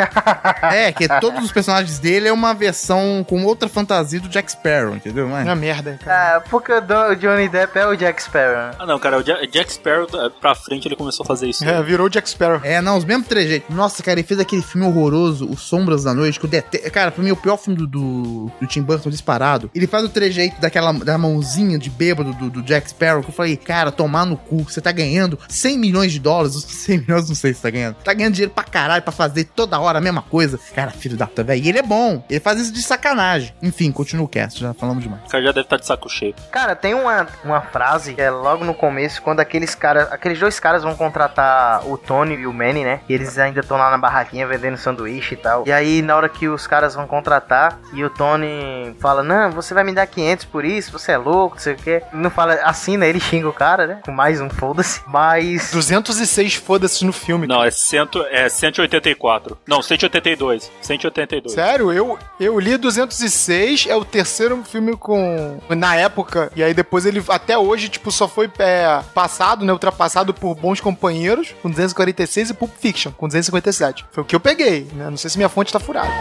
Speaker 2: É, que todos os personagens dele é uma versão com outra fantasia do Jack Sparrow, entendeu? Mas,
Speaker 4: Uma merda, cara.
Speaker 1: Ah, porque o o Johnny Depp é o Jack Sparrow.
Speaker 3: Ah, não, cara, o Ja- Jack Sparrow pra frente ele começou a fazer isso.
Speaker 4: É, virou Jack Sparrow.
Speaker 2: É, não, os mesmos trejeitos. Nossa, cara, ele fez aquele filme horroroso, Os Sombras da Noite, que eu detesto. Cara, pra mim, o pior filme do, do, do Tim Burton disparado. Ele faz o trejeito daquela da mãozinha de bêbado do, do Jack Sparrow, que eu falei, cara, tomar no cu, você tá ganhando 100 milhões de dólares. <laughs> 100 milhões, não sei se tá ganhando. Tá ganhando dinheiro pra caralho pra fazer toda hora a mesma coisa. Cara, filho da puta, velho. E ele é bom. Ele faz isso de sacanagem. Enfim, continua o cast, já falamos demais.
Speaker 3: O cara já deve estar de saco cheio.
Speaker 1: Cara, tem uma, uma frase que é logo no começo, quando aqueles caras, aqueles dois caras vão contratar o Tony e o Manny, né? E eles ainda estão lá na barraquinha vendendo sanduíche e tal. E aí, na hora que os caras vão contratar, e o Tony fala: Não, você vai me dar 500 por isso, você é louco, não sei o quê. Não fala assim, né? Ele xinga o cara, né? Com mais um foda-se. Mas.
Speaker 4: 206 foda-se no filme.
Speaker 3: Não, é, cento, é 184. Não, 182. 182.
Speaker 4: Sério, eu, eu li 206, é o terceiro filme com. Na época, e aí depois ele até hoje, tipo, só foi é, passado, né? Ultrapassado por Bons Companheiros, com 246, e Pulp Fiction, com 257. Foi o que eu peguei, né? Não sei se minha fonte tá furada.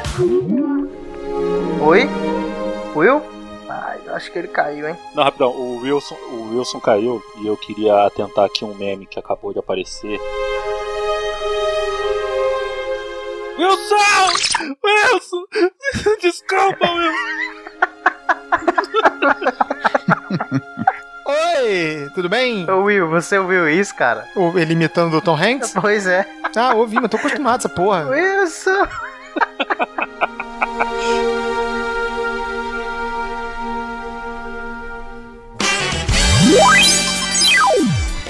Speaker 1: Oi? Will? Ah, eu acho que ele caiu, hein?
Speaker 3: Não, rapidão, o Wilson, o Wilson caiu e eu queria atentar aqui um meme que acabou de aparecer. Wilson! Wilson! <laughs> Desculpa, Wilson! <laughs>
Speaker 4: Oi, tudo bem?
Speaker 1: Ô Will, você ouviu isso, cara?
Speaker 4: O- Ele imitando o Tom Hanks?
Speaker 1: Pois é.
Speaker 4: Ah, ouvi, mas tô acostumado a essa porra.
Speaker 1: Wilson!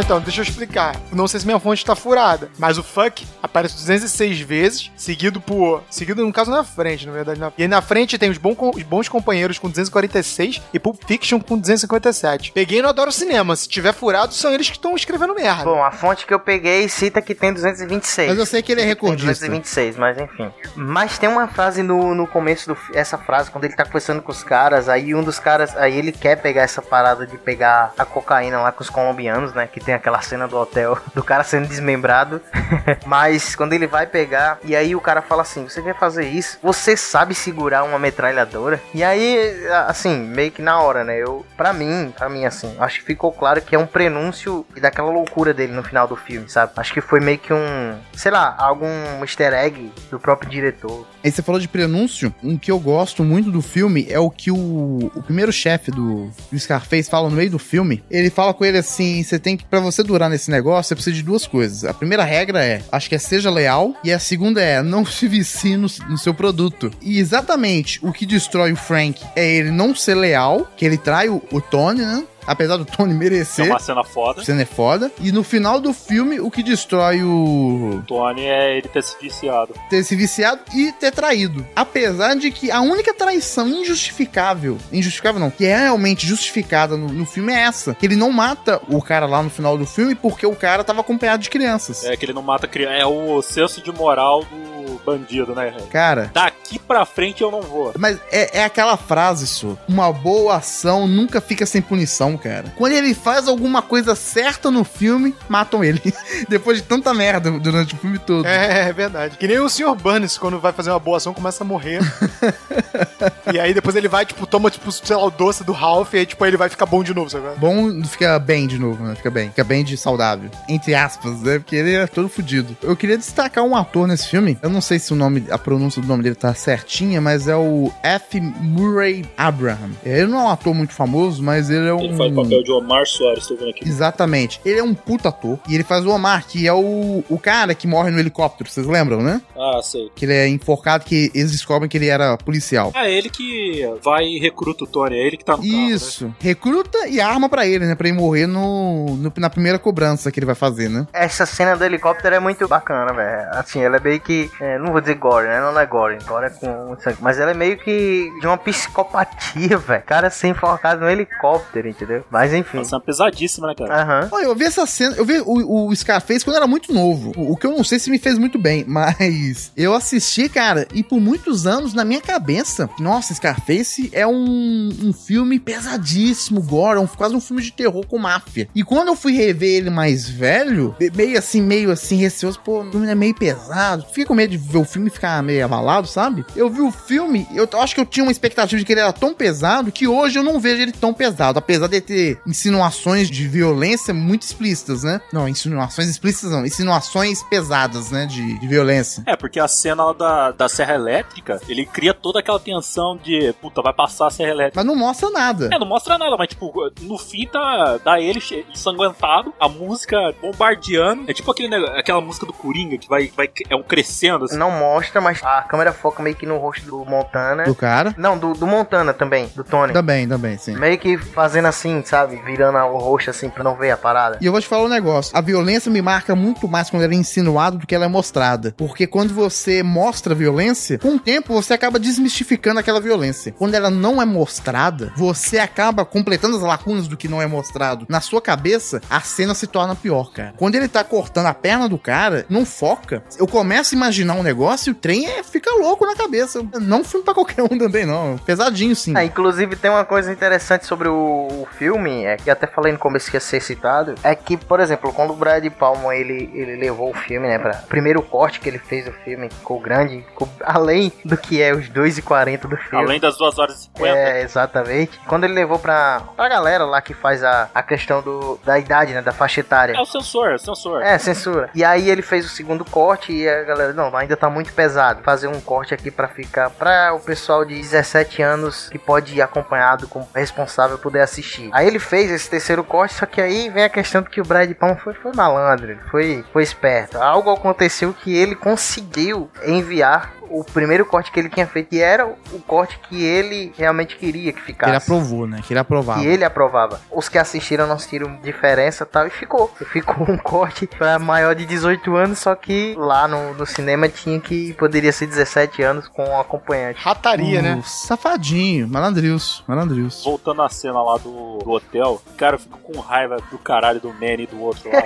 Speaker 4: Não, então, deixa eu explicar. Não sei se minha fonte tá furada, mas o fuck aparece 206 vezes, seguido por. Seguido, no caso, na frente, na verdade. na- E aí na frente tem os, bom- os bons companheiros com 246 e Pulp Fiction com 257. Peguei no Adoro Cinema. Se tiver furado, são eles que estão escrevendo merda.
Speaker 1: Bom, a fonte que eu peguei cita que tem 226.
Speaker 2: Mas eu sei que ele é
Speaker 1: Tem
Speaker 2: recordista.
Speaker 1: 226, mas enfim. Mas tem uma frase no, no começo do fi- essa frase quando ele tá conversando com os caras, aí um dos caras, aí ele quer pegar essa parada de pegar a cocaína lá com os colombianos, né, que tem aquela cena do hotel <laughs> do cara sendo desmembrado. <laughs> mas quando ele vai pegar e aí o cara fala assim: "Você quer fazer isso? Você sabe segurar uma metralhadora?" E aí assim, meio que na hora, né? Eu, para mim, para mim assim, acho que ficou claro que é um prenúncio daquela loucura dele no final do filme, sabe? Acho que foi meio que um, sei lá, algum easter egg do próprio diretor.
Speaker 2: Aí você falou de prenúncio. Um que eu gosto muito do filme é o que o, o primeiro chefe do, do Scarface fala no meio do filme. Ele fala com ele assim: você tem que, pra você durar nesse negócio, você precisa de duas coisas. A primeira regra é, acho que é seja leal. E a segunda é, não se vicie no, no seu produto. E exatamente o que destrói o Frank é ele não ser leal, que ele trai o, o Tony, né? Apesar do Tony
Speaker 3: É
Speaker 2: merecer.
Speaker 3: uma cena foda.
Speaker 2: Cena é foda. E no final do filme, o que destrói o.
Speaker 3: Tony é ele ter se viciado.
Speaker 2: ter se viciado e ter traído. Apesar de que a única traição injustificável, injustificável não, que é realmente justificada no, no filme é essa. Que ele não mata o cara lá no final do filme porque o cara tava acompanhado de crianças.
Speaker 3: É que ele não mata criança. É o senso de moral do bandido, né?
Speaker 2: Cara.
Speaker 3: Daqui pra frente eu não vou.
Speaker 2: Mas é, é aquela frase, isso. Uma boa ação nunca fica sem punição, cara. Quando ele faz alguma coisa certa no filme, matam ele. <laughs> Depois de tanta merda durante o filme todo.
Speaker 4: É, é verdade. Que nem o Sr. Burns, quando vai fazer uma boa ação, começa a morrer. <laughs> e aí depois ele vai, tipo, toma, tipo, sei lá, o doce do Ralph, e aí, tipo, aí ele vai ficar bom de novo, sabe?
Speaker 2: Bom, fica bem de novo, né? Fica bem. Fica bem de saudável. Entre aspas, né? Porque ele é todo fudido. Eu queria destacar um ator nesse filme. Eu não sei se o nome, a pronúncia do nome dele tá certinha, mas é o F. Murray Abraham. Ele não é um ator muito famoso, mas ele é um.
Speaker 3: Ele faz o papel de Omar Soares, tô vendo aqui.
Speaker 2: Exatamente. Ele é um puta ator. E ele faz o Omar, que é o, o cara que morre no helicóptero. Vocês lembram, né?
Speaker 3: Ah, sei.
Speaker 2: Que ele é enforcado, que eles descobrem que ele era policial.
Speaker 3: É ele que vai e recruta o Tony, é ele que tá no carro, né?
Speaker 2: Isso. Recruta e arma pra ele, né? Pra ele morrer no, no- na primeira cobrança que ele vai fazer, né?
Speaker 1: Essa cena do helicóptero é muito bacana, velho. Assim, ela é meio que. é, não vou dizer gore, né? Não é gore. Gore é com sangue. Mas ela é meio que de uma psicopatia, <laughs> velho. Cara ser enforcado no helicóptero, entendeu? Mas enfim.
Speaker 3: Uma cena pesadíssima, né, cara?
Speaker 1: Aham.
Speaker 2: Olha, eu vi essa cena, eu vi o, o Scarface quando era muito novo. O, o que eu não sei se me fez muito bem, <laughs> mas eu assisti, cara, e por muitos anos na minha cabeça, nossa, Scarface é um, um filme pesadíssimo, gore, é um, quase um filme de terror com máfia. E quando eu fui rever ele mais velho, me- meio assim, meio assim, receoso, pô, o filme é meio pesado. Fica com medo de ver o filme e ficar meio abalado, sabe? Eu vi o filme, eu acho que eu tinha uma expectativa de que ele era tão pesado que hoje eu não vejo ele tão pesado, apesar de ter insinuações de violência muito explícitas, né? Não, insinuações explícitas não, insinuações pesadas, né, de, de violência.
Speaker 3: É, porque a cena lá da, da serra elétrica, ele cria toda aquela tensão de, puta, vai passar a serra elétrica.
Speaker 2: Mas não mostra nada.
Speaker 3: É, não mostra nada, mas tipo, no fim tá, dá ele che- ensanguentado, a música bombardeando. É tipo aquele, aquela música do Coringa que vai, vai é um crescendo.
Speaker 1: Não mostra, mas a câmera foca meio que no rosto do Montana.
Speaker 2: Do cara.
Speaker 1: Não, do, do Montana também, do Tony.
Speaker 2: Também, também, sim.
Speaker 1: Meio que fazendo assim, sabe? Virando o rosto assim pra não ver a parada.
Speaker 2: E eu vou te falar um negócio. A violência me marca muito mais quando ela é insinuada do que ela é mostrada. Porque quando você mostra violência, com o tempo você acaba desmistificando aquela violência. Quando ela não é mostrada, você acaba completando as lacunas do que não é mostrado. Na sua cabeça, a cena se torna pior, cara. Quando ele tá cortando a perna do cara, não foca. Eu começo a imaginar um negócio e o trem é, fica louco na cabeça. Não um filme pra qualquer um também, não. Pesadinho, sim.
Speaker 1: É, inclusive tem uma coisa interessante sobre o, o filme, é que até falei no começo que ia ser citado, é que, por exemplo, quando o Brad Palma ele, ele levou o filme, né, pra primeiro corte que ele fez do filme, ficou grande, ficou além do que é os 2,40 do filme.
Speaker 3: Além das 2 horas e 50.
Speaker 1: É, exatamente. Quando ele levou pra, pra galera lá que faz a, a questão do, da idade, né, da faixa etária.
Speaker 3: É o sensor, é o sensor.
Speaker 1: É, censura. E aí ele fez o segundo corte e a galera, não, ainda tá muito pesado. Fazer um corte aqui pra ficar pra o pessoal de 17 anos que pode ir acompanhado com responsável poder assistir. Aí ele fez esse terceiro corte, só que aí vem a questão de que o Brad Palma foi, foi malandro, foi, foi esperto. Algo aconteceu que ele conseguiu enviar o primeiro corte que ele tinha feito, que era o corte que ele realmente queria que
Speaker 2: Que
Speaker 1: ficasse
Speaker 2: ele aprovou, né? Que ele aprovava.
Speaker 1: que ele aprovava. Os que assistiram não sentiram diferença e tal, e ficou. Ficou um corte pra maior de 18 anos, só que lá no, no cinema tinha que poderia ser 17 anos com um acompanhante.
Speaker 4: Rataria, né?
Speaker 2: Uh, Safadinho, malandrius, malandrius.
Speaker 3: Voltando à cena lá do, do hotel, cara, eu fico com raiva do caralho do Manny e do outro lá.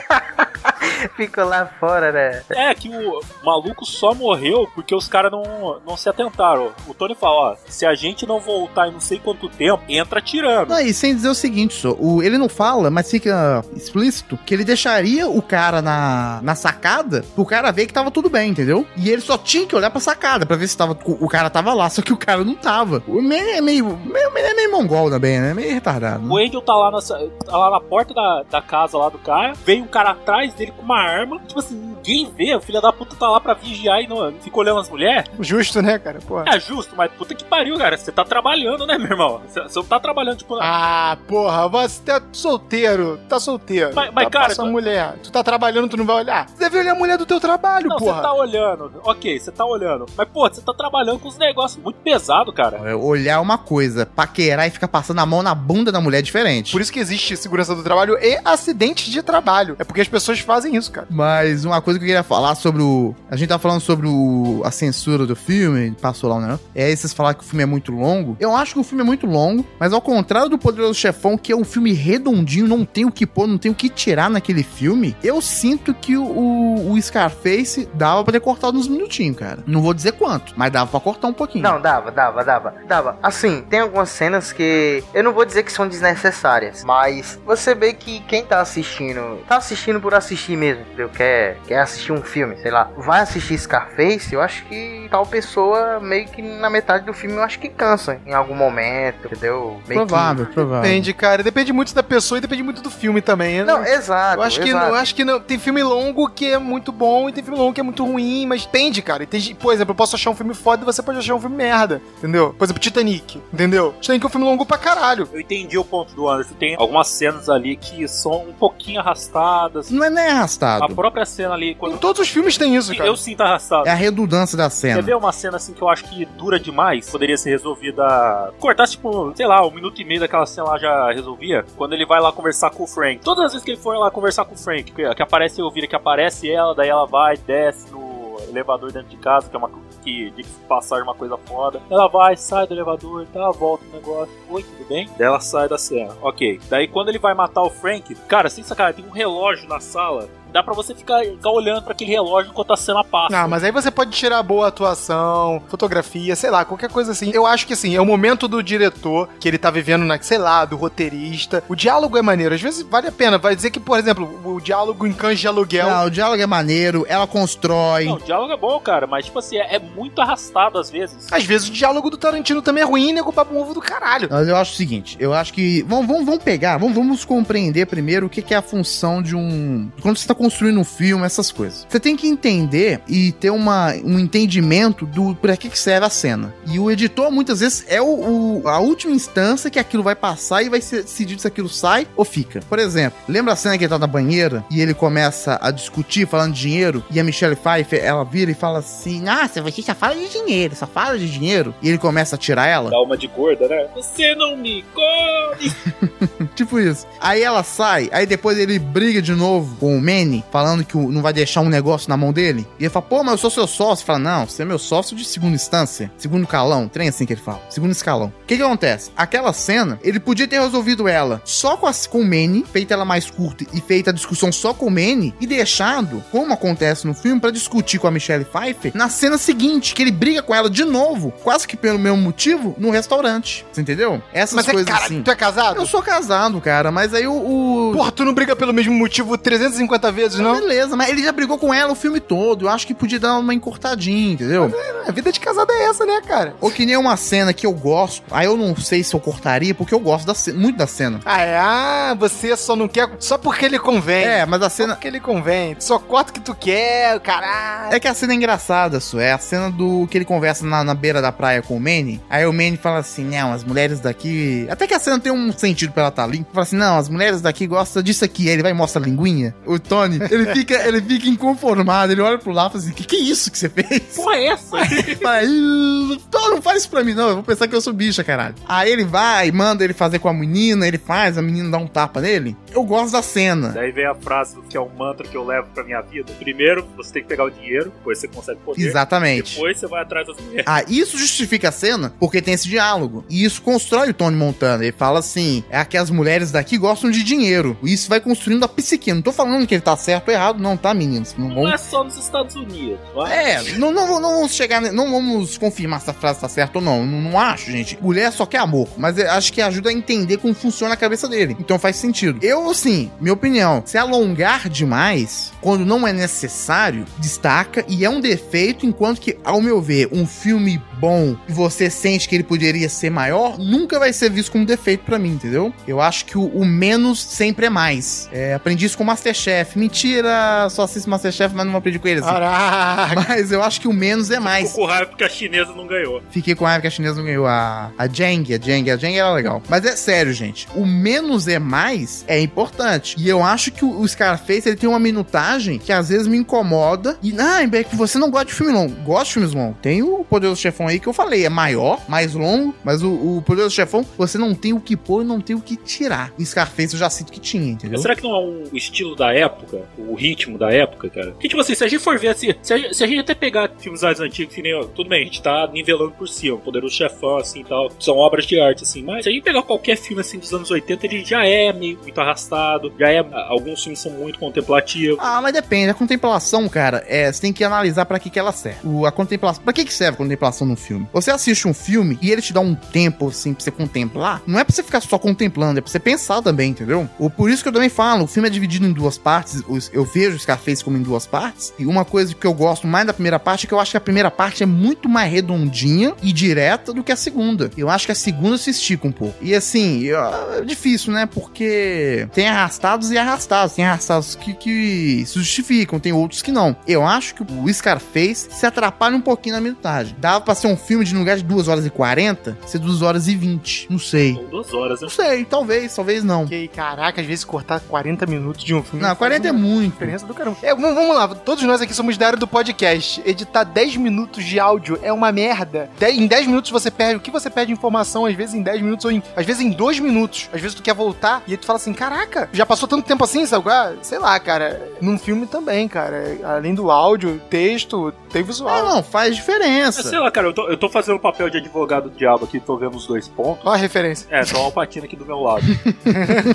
Speaker 3: <laughs> <laughs>
Speaker 1: Ficou lá fora, né?
Speaker 3: é que o maluco só morreu porque os caras não, não se atentaram. O Tony fala, ó, se a gente não voltar em não sei quanto tempo, entra tirando.
Speaker 2: Não, e sem dizer o seguinte, só, o, ele não fala, mas fica explícito que ele deixaria o cara na, na sacada pro cara ver que tava tudo bem, entendeu? E ele só tinha que olhar pra sacada pra ver se tava, o cara tava lá, só que o cara não tava. O Man é meio, meio, é meio mongol também, né? Meio retardado.
Speaker 3: O Angel tá lá, nessa, tá lá na porta da, da casa lá do cara, vem um cara atrás dele com uma arma, tipo assim, ninguém vê, o filho da puta tá lá pra vigiar e não fica olhando as mulheres.
Speaker 4: Justo, né, cara? Porra.
Speaker 3: É justo, mas puta que pariu, cara. Você tá trabalhando, né, meu irmão? Você você não tá trabalhando, tipo.
Speaker 4: Ah, porra, você tá solteiro, tá solteiro.
Speaker 3: Mas- mas,
Speaker 4: tá
Speaker 3: cara,
Speaker 4: passando mulher. Tu tá trabalhando, tu não vai olhar. Você deve olhar a mulher do teu trabalho,
Speaker 3: não, você
Speaker 4: porra.
Speaker 3: tá olhando. Ok, você tá olhando. Mas, pô, você tá trabalhando com uns negócios muito pesados, cara.
Speaker 2: É, Olhar uma coisa, paquerar e ficar passando a mão na bunda da mulher é diferente.
Speaker 4: Por isso que existe segurança do trabalho e acidentes de trabalho. É porque as pessoas fazem isso, cara.
Speaker 2: Mas uma coisa que eu queria falar sobre o. A gente tá falando sobre o... a censura do filme, passou lá, né? É aí vocês falaram que o filme é muito longo. Eu acho que o filme é muito longo, mas ao contrário do Poderoso Chefão, que é um filme redondinho, não tem o que pôr, não tem o que tirar naquele filme, eu sinto que o, o, o Scarface dava pra ter cortado uns minutinhos, cara. Não vou dizer quanto, mas dava pra cortar um pouquinho.
Speaker 1: Não, dava, dava, dava, dava. Assim, tem algumas cenas que eu não vou dizer que são desnecessárias, mas você vê que quem tá assistindo, tá assistindo por assistir mesmo, entendeu? Quer, quer assistir um filme, sei lá, vai assistir Scarface, eu acho que tal pessoa meio que na metade do filme eu acho que cansa em algum momento, entendeu? Meio que-
Speaker 2: Provável, provável.
Speaker 4: Depende, cara. Depende muito da pessoa e depende muito do filme também. né?
Speaker 1: Não, exato.
Speaker 4: Eu acho que,
Speaker 1: exato.
Speaker 4: eu acho que não, tem filme longo que é muito bom e tem filme longo que é muito ruim, mas tende, cara. Tem- por exemplo, eu posso achar um filme foda e você pode achar um filme merda, entendeu? Por exemplo, Titanic, entendeu? Titanic é um filme longo pra caralho.
Speaker 3: Eu entendi o ponto do Anderson. Tem algumas cenas ali que são um pouquinho arrastadas.
Speaker 2: Não é nem
Speaker 3: A
Speaker 2: arrastado.
Speaker 3: própria cena ali, quando.
Speaker 4: Em todos os filmes tem isso, cara.
Speaker 3: Eu sinto arrastado.
Speaker 2: É a redundância da
Speaker 3: Você
Speaker 2: cena.
Speaker 3: vê uma cena assim que eu acho que dura demais, poderia ser resolvida. Cortasse, tipo, sei lá, um minuto e meio daquela cena lá já resolvia. Quando ele vai lá conversar com o Frank. Todas as vezes que ele for lá conversar com o Frank, que, aparece eu vira que aparece ela, daí ela vai, desce no elevador dentro de casa, que é uma que de passar uma coisa foda. Ela vai, sai do elevador, tá, volta o negócio. Oi, tudo bem? Ela sai da cena. Ok. Daí quando ele vai matar o Frank, cara, sem sacanagem, tem um relógio na sala. Dá pra você ficar, ficar olhando pra aquele relógio enquanto a cena passa.
Speaker 4: Ah, mas aí você pode tirar boa atuação, fotografia, sei lá, qualquer coisa assim. Eu acho que assim, é o momento do diretor que ele tá vivendo na, sei lá, do roteirista. O diálogo é maneiro, às vezes vale a pena. Vai dizer que, por exemplo, o diálogo em cães de aluguel.
Speaker 2: Não, o diálogo é maneiro, ela constrói.
Speaker 3: Não, o diálogo é bom, cara, mas tipo assim, é, é muito arrastado às vezes.
Speaker 4: Às vezes o diálogo do Tarantino também é ruim, nego papo um ovo do caralho.
Speaker 2: Mas eu acho o seguinte, eu acho que. Vamos, vamos, vamos pegar, vamos, vamos compreender primeiro o que, que é a função de um. Quando você tá construindo um filme, essas coisas. Você tem que entender e ter uma, um entendimento do pra que, que serve a cena. E o editor, muitas vezes, é o, o- a última instância que aquilo vai passar e vai ser decidido se aquilo sai ou fica. Por exemplo, lembra a cena que ele tá na banheira e ele começa a discutir falando de dinheiro e a Michelle Pfeiffer, ela vira e fala assim: Nossa, você só fala de dinheiro, só fala de dinheiro. E ele começa a tirar ela.
Speaker 3: Dá uma de gorda, né? Você não me come! <laughs>
Speaker 2: Tipo isso. Aí ela sai, aí depois ele briga de novo com o Manny Manny, falando que não vai deixar um negócio na mão dele. E ele fala, pô, mas eu sou seu sócio. Fala, não, você é meu sócio de segunda instância. Segundo calão, trem assim que ele fala. Segundo escalão. O que que acontece? Aquela cena, ele podia ter resolvido ela só com, as, com o Manny, feita ela mais curta e feita a discussão só com o Manny, e deixado, como acontece no filme, pra discutir com a Michelle Pfeiffer na cena seguinte, que ele briga com ela de novo, quase que pelo mesmo motivo, no restaurante. Você entendeu? Essas
Speaker 4: Mas é,
Speaker 2: coisas
Speaker 4: cara,
Speaker 2: assim.
Speaker 4: tu é casado?
Speaker 2: Eu sou casado, cara, mas aí o. o...
Speaker 4: Porra, tu não briga pelo mesmo motivo 350 vezes, não?
Speaker 2: Beleza, mas ele já brigou com ela o filme todo. Eu acho que podia dar uma encurtadinha, entendeu?
Speaker 4: A vida de casado é essa, né, cara?
Speaker 2: Ou que nem uma cena que eu gosto. Aí eu não sei se eu cortaria, porque eu gosto da muito da cena.
Speaker 4: Ah, é? Ah, você só não quer só porque ele convém.
Speaker 2: É, mas a
Speaker 4: Só
Speaker 2: cena.
Speaker 4: porque ele convém. Só corta o que tu quer, caralho.
Speaker 2: É que a cena é engraçada, isso. É a cena do que ele conversa na, na beira da praia com o Manny. Aí o Manny fala assim: não, as mulheres daqui. Até que a cena tem um sentido pra ela estar ali. Fala assim: não, as mulheres daqui gostam disso aqui. Aí ele vai e mostra a linguinha. O Tony, ele fica, ele fica inconformado. Ele olha pro lado e fala assim: que que é isso que você fez?
Speaker 3: Porra, é essa?
Speaker 2: Fala, "Ih, Não, não faz isso pra mim, não. Eu vou pensar que eu sou bicha, caralho. Aí ele vai, manda ele fazer com a menina, ele faz, a menina dá um tapa nele. Eu gosto da cena.
Speaker 3: Daí vem a frase que é um mantra que eu levo pra minha vida. Primeiro, você tem que pegar o dinheiro, depois você consegue poder.
Speaker 2: Exatamente.
Speaker 3: Depois você vai atrás das mulheres.
Speaker 2: Ah, isso justifica a cena porque tem esse diálogo. E isso constrói o Tony Montana. Ele fala assim: é que as mulheres daqui gostam de dinheiro. Isso vai construindo a psique. Não tô falando que ele tá certo ou errado, não, tá, meninos? Não
Speaker 3: Não
Speaker 2: vão
Speaker 3: é só nos Estados Unidos. vai.
Speaker 2: É, não, não, não vamos chegar, não vamos confirmar se a frase tá certa ou não. Não, não acho, gente. Mulher só quer amor, mas acho que ajuda a entender como funciona a cabeça dele. Então faz sentido. Eu, assim, minha opinião, se alongar demais, quando não é necessário, destaca e é um defeito, enquanto que, ao meu ver, um filme bom e você sente que ele poderia ser maior, nunca vai ser visto como defeito pra mim, entendeu? Eu acho que o, o menos sempre é mais. É, aprendi isso com Masterchef. Mentira, só assisto Masterchef, mas não aprendi com eles.
Speaker 4: Caraca.
Speaker 2: Mas eu acho que o menos é mais.
Speaker 3: Ficou com raiva porque a chinesa não ganhou.
Speaker 2: Fiquei com raiva que a chinesa não ganhou a, a Jeng, a Jeng, a Jeng era legal. Mas é sério, gente. O menos é mais é importante. E eu acho que o, o Scarface ele tem uma minutagem que às vezes me incomoda. E, ah, Beck, você não gosta de filme longo. Gosto de filmes longos. Tem o Poderoso Chefão aí que eu falei. É maior, mais longo. Mas o, o Poderoso Chefão, você não tem o que pôr e não tem o que tirar. O Scarface eu já sinto que tinha, entendeu?
Speaker 3: Mas será que não é um o estilo da época? O ritmo da época, cara? Porque, tipo assim, se a gente for ver assim, se a gente, se a gente até pegar filmes mais antigos, que nem, ó, tudo bem, a gente tá nivelando por cima, Poderoso Chefão, assim e tal, são obras de arte, assim, mas se a gente pegar qualquer filme, assim, dos anos 80, ele já é meio muito arrastado, já é, alguns filmes são muito contemplativos.
Speaker 2: Ah, mas depende. A contemplação, cara, é, você tem que analisar pra que, que ela serve. O, a contemplação. Pra que, que serve a contemplação num filme? Você assiste um filme e ele te dá um tempo, assim, pra você contemplar. Não é pra você ficar só contemplando, é pra você pensar também, entendeu? Ou por isso que eu também falo, o filme é dividido em duas partes. Os- Eu vejo o Scarface como em duas partes. E uma coisa que eu gosto mais da primeira parte é que eu acho que a primeira parte é muito mais redondinha e direta do que a segunda. Eu acho que a segunda se estica um pouco. E assim, eu- é difícil, né? Porque tem arrastados e arrastados. Tem arrastados que, que se justificam, tem outros que não. Eu acho que o Scarface se atrapalha um pouquinho na minutagem. Dava pra ser um filme de no lugar de 2 horas e 40, ser 2 horas e 20. Não sei.
Speaker 3: São duas horas, né?
Speaker 2: Não sei, talvez, talvez não.
Speaker 4: Que, caraca, às vezes cortar 40 minutos de um filme.
Speaker 2: Não, 40 é muito.
Speaker 4: Diferença do caramba. É, vamos lá, todos nós aqui somos da área do podcast. Editar 10 minutos de áudio é uma merda. De- em 10 minutos você perde. O que você perde de informação, às vezes em 10 minutos, ou em, às vezes em 2 minutos. Às vezes tu quer voltar e aí tu fala assim: caraca, já passou tanto tempo assim, sabe? Ah, sei lá, cara. Num filme também, cara. Além do áudio, texto, tem visual.
Speaker 2: não, faz
Speaker 3: Mas
Speaker 2: diferença.
Speaker 3: sei lá, cara, eu tô, eu tô fazendo o papel de advogado do diabo aqui, tô vendo os dois pontos.
Speaker 4: Olha a referência.
Speaker 3: É, tô uma patina aqui do meu lado. <laughs>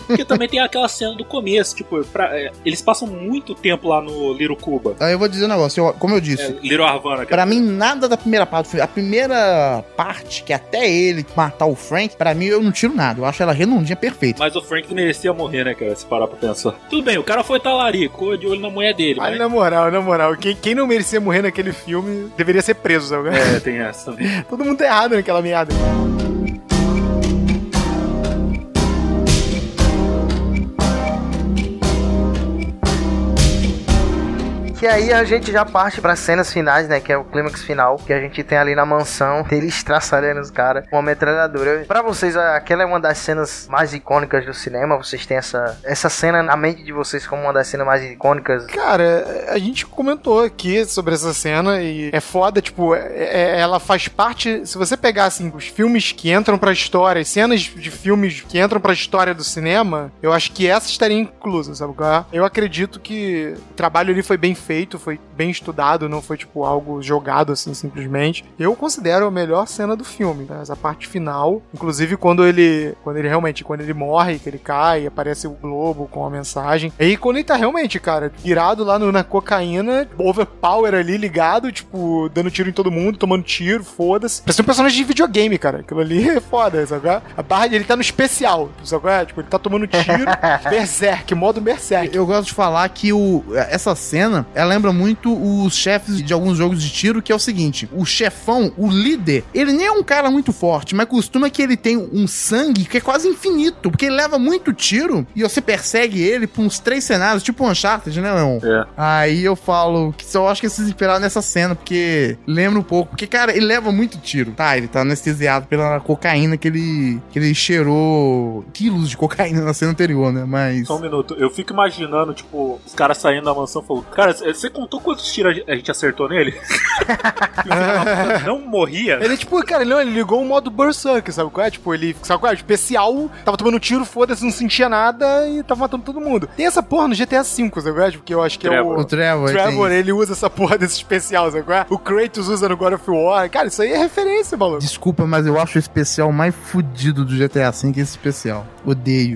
Speaker 3: Porque também tem aquela cena do começo, tipo, pra- é, eles passam muito tempo lá no Little Cuba.
Speaker 2: Aí eu vou dizer um negócio, eu- como eu disse,
Speaker 3: É, Little Havana.
Speaker 2: Pra mim, nada da primeira parte do filme. A primeira parte, que é até ele matar o Frank, pra mim eu não tiro nada. Eu acho ela redondinha perfeita.
Speaker 3: Mas o Frank merecia morrer, né, cara? Se parar pra pensar. Tudo bem, o cara foi talarico, de olho na mulher dele.
Speaker 4: Mas
Speaker 3: Mas...
Speaker 4: na moral, na moral, quem, quem não merecia morrer naquele filme deveria ser preso, sabe?
Speaker 3: É, tem essa também. <laughs>
Speaker 4: Todo mundo tá errado naquela meada.
Speaker 1: Que aí a gente já parte para cenas finais, né? Que é o clímax final que a gente tem ali na mansão, <laughs> dele estraçalhando os caras com uma metralhadora. Para vocês, aquela é uma das cenas mais icônicas do cinema. Vocês têm essa, essa cena na mente de vocês como uma das cenas mais icônicas?
Speaker 4: Cara, a gente comentou aqui sobre essa cena e é foda, tipo, é, é, ela faz parte. Se você pegar, assim, os filmes que entram pra história, cenas de filmes que entram pra história do cinema, eu acho que essa estaria inclusa, sabe? Eu acredito que o trabalho ali foi bem feito, foi bem estudado, não foi, tipo, algo jogado assim simplesmente. Eu considero a melhor cena do filme, né? essa parte final, inclusive quando ele, quando ele realmente, quando ele morre, que ele cai, aparece o globo com a mensagem. E quando ele tá realmente, cara, virado lá no, na cocaína, overpower ali, ligado, tipo, dando tiro em todo mundo, tomando tiro, foda-se. Parece um personagem de videogame, cara. Aquilo ali é foda, sabe? A barra dele tá no especial, sabe? Tipo, ele tá tomando tiro, <laughs> berserk, modo berserk.
Speaker 2: Eu gosto de falar que o, essa cena, ela lembra muito os chefes de alguns jogos de tiro, que é o seguinte, o chefão, o líder, ele nem é um cara muito forte, mas costuma que ele tem um sangue que é quase infinito, porque ele leva muito tiro e você persegue ele por uns três cenários, tipo um Uncharted, né, Leon?
Speaker 3: É.
Speaker 2: Aí eu falo que só acho que se inspiraram nessa cena, porque lembra um pouco. Porque, cara, ele leva muito tiro. Tá, ele tá anestesiado pela cocaína que ele, que ele cheirou quilos de cocaína na cena anterior, né? Mas.
Speaker 3: Só um minuto. Eu fico imaginando, tipo, os caras saindo da mansão e falando: Cara, você contou quantos tiros a gente acertou nele? <laughs> não morria.
Speaker 4: Ele, tipo, cara, ele, ele ligou o modo Berserk, sabe qual é? Tipo, ele, sabe qual é? Especial, tava tomando tiro, foda-se, não sentia nada e tava matando todo mundo. Tem essa porra no GTA V, sabe qual é? Porque eu acho que
Speaker 3: Trevor.
Speaker 4: é o.
Speaker 2: O Trevor,
Speaker 4: Trevor, ele usa essa porra desse especial, sabe qual é? O Kratos usa no God of War. Cara, isso aí é referência, maluco.
Speaker 2: Desculpa, mas eu acho o especial mais fudido do GTA V esse especial. Odeio.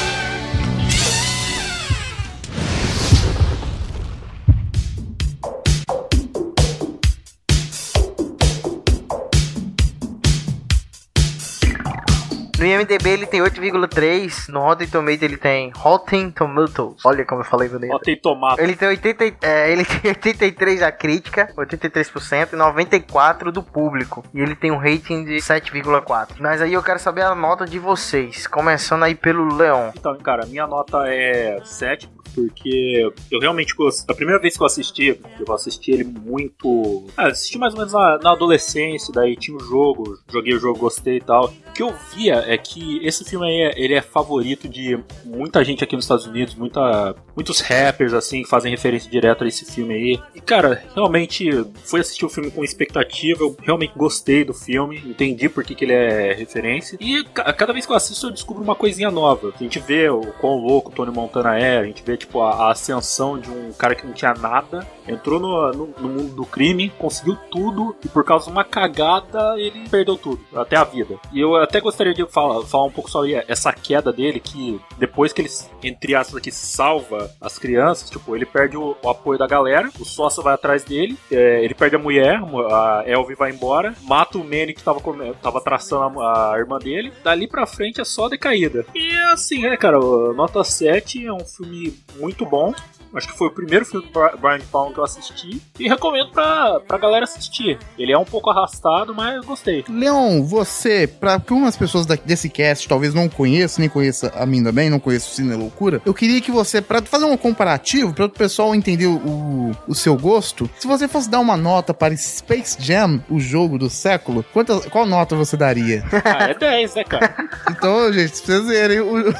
Speaker 1: No IMDB ele tem 8,3, no Rotten Tomatoes ele tem Rotten Tomatoes. Olha como eu falei bonito.
Speaker 3: Botei tomate.
Speaker 1: Ele tem 80, e- é, ele <laughs> tem 83 da crítica, 83% e 94 do público. E ele tem um rating de 7,4. Mas aí eu quero saber a nota de vocês, começando aí pelo Leon.
Speaker 3: Então, cara, minha nota é 7, porque eu realmente. A primeira vez que eu assisti, eu assisti ele muito. Ah, assisti mais ou menos na, na adolescência, daí tinha o jogo, joguei o jogo, gostei e tal. O que eu via é que esse filme aí é, ele é favorito de muita gente aqui nos Estados Unidos, muita, muitos rappers assim que fazem referência direta a esse filme aí. E cara, realmente fui assistir o filme com expectativa, eu realmente gostei do filme, entendi por que, que ele é referência. E ca- cada vez que eu assisto eu descubro uma coisinha nova. A gente vê o quão louco o Tony Montana é, a gente vê tipo a, a ascensão de um cara que não tinha nada, entrou no, no, no mundo do crime, conseguiu tudo e por causa de uma cagada ele perdeu tudo, até a vida. E eu até gostaria de falar, falar um pouco sobre essa queda dele que depois que ele, entre aspas aqui, salva as crianças, tipo, ele perde o, o apoio da galera, o sócio vai atrás dele, é, ele perde a mulher, a Elvie vai embora, mata o Manny que tava, tava traçando a, a irmã dele, dali pra frente é só decaída. E é assim, né, cara, Nota 7 é um filme muito bom, Acho que foi o primeiro filme do Bri- Brian De Palma que eu assisti. E recomendo pra, pra galera assistir. Ele é um pouco arrastado, mas eu gostei.
Speaker 2: Leon, você, pra que umas pessoas desse cast talvez não conheçam, nem conheça a mim também, não conheça o Cine Loucura, eu queria que você, pra fazer um comparativo, pra o pessoal entender o, o seu gosto, se você fosse dar uma nota para Space Jam, o jogo do século, quanta, qual nota você daria? <laughs>
Speaker 3: Ah, é 10, né, cara?
Speaker 2: Então, gente, pra vocês verem <laughs> o-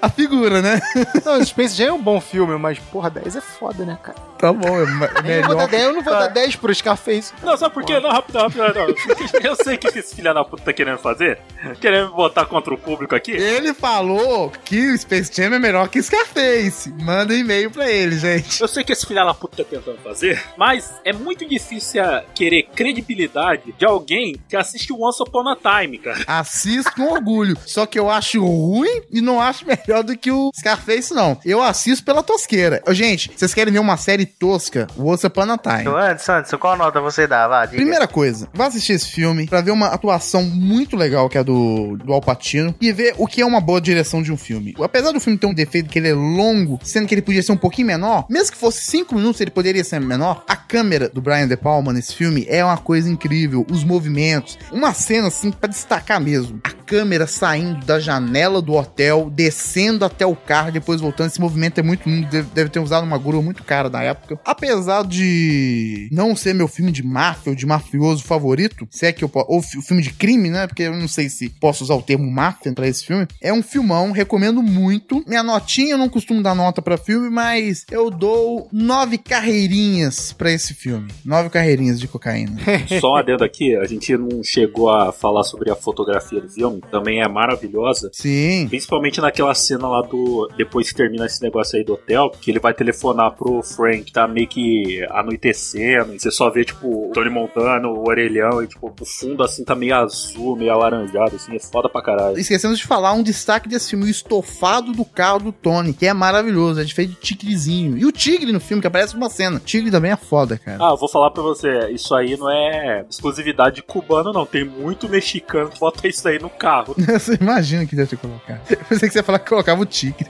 Speaker 2: a figura, né?
Speaker 4: Não, Space Jam é um bom filme, mas, porra, 10 é foda, né, cara?
Speaker 2: Tá bom, é ma- <laughs>
Speaker 4: Eu não vou dar
Speaker 2: melhor.
Speaker 4: 10, eu não vou dar 10 pro Scarface.
Speaker 3: Não, sabe por quê? Não, rápido, rápido, rápido. Eu sei o que esse filho da puta tá querendo fazer. Querendo me botar contra o público aqui.
Speaker 2: Ele falou que o Space Jam é melhor que Scarface. Manda um e-mail pra ele, gente.
Speaker 3: Eu sei que esse filho da puta tá tentando fazer, mas é muito difícil querer credibilidade de alguém que assiste Once Upon a Time, cara.
Speaker 2: Assisto com orgulho. Só que eu acho ruim e não acho melhor do que o Scarface, não. Eu assisto pela tosqueira. Brincadeira. Ô, gente, vocês querem ver uma série tosca? Once Upon a Time.
Speaker 1: Então, Anderson, Anderson, qual nota você dá? Vá, diga.
Speaker 2: Primeira coisa, vá assistir esse filme pra ver uma atuação muito legal que é a do, do Al Pacino e ver o que é uma boa direção de um filme. Apesar do filme ter um defeito que ele é longo, sendo que ele podia ser um pouquinho menor, mesmo que fosse 5 minutos ele poderia ser menor, a câmera do Brian De Palma nesse filme é uma coisa incrível. Os movimentos, uma cena assim pra destacar mesmo. A câmera saindo da janela do hotel, descendo até o carro, depois voltando. Esse movimento é muito lindo, deve, ter usado uma grua muito cara na época. Apesar de não ser meu filme de máfia ou de mafioso favorito, se é que eu posso. Ou fi- filme de crime, né? Porque eu não sei se posso usar o termo máfia pra esse filme. É um filmão, recomendo muito. Minha notinha, eu não costumo dar nota pra filme, mas eu dou nove carreirinhas pra esse filme. Nove carreirinhas de cocaína. <laughs>
Speaker 3: Só um adendo aqui, a gente não chegou a falar sobre a fotografia do filme, também é maravilhosa.
Speaker 2: Sim.
Speaker 3: Principalmente naquela cena lá do. Depois que termina esse negócio aí do hotel, que ele vai telefonar pro Frank, que tá meio que anoitecendo, e você só vê, tipo, o Tony Montana, o orelhão, e tipo, o fundo assim tá meio azul, meio alaranjado, assim, é foda pra caralho.
Speaker 2: Esquecemos de falar um destaque desse filme, o estofado do carro do Tony, que é maravilhoso, é de feito de tigrezinho. E o tigre no filme, que aparece numa cena. Tigre também é foda, cara.
Speaker 3: Ah, eu vou falar pra você, isso aí não é exclusividade de cubano, não. Tem muito mexicano que bota isso aí no carro. <laughs>
Speaker 2: Você imagina que deve ter colocado. Eu pensei que você ia falar que colocava o tigre.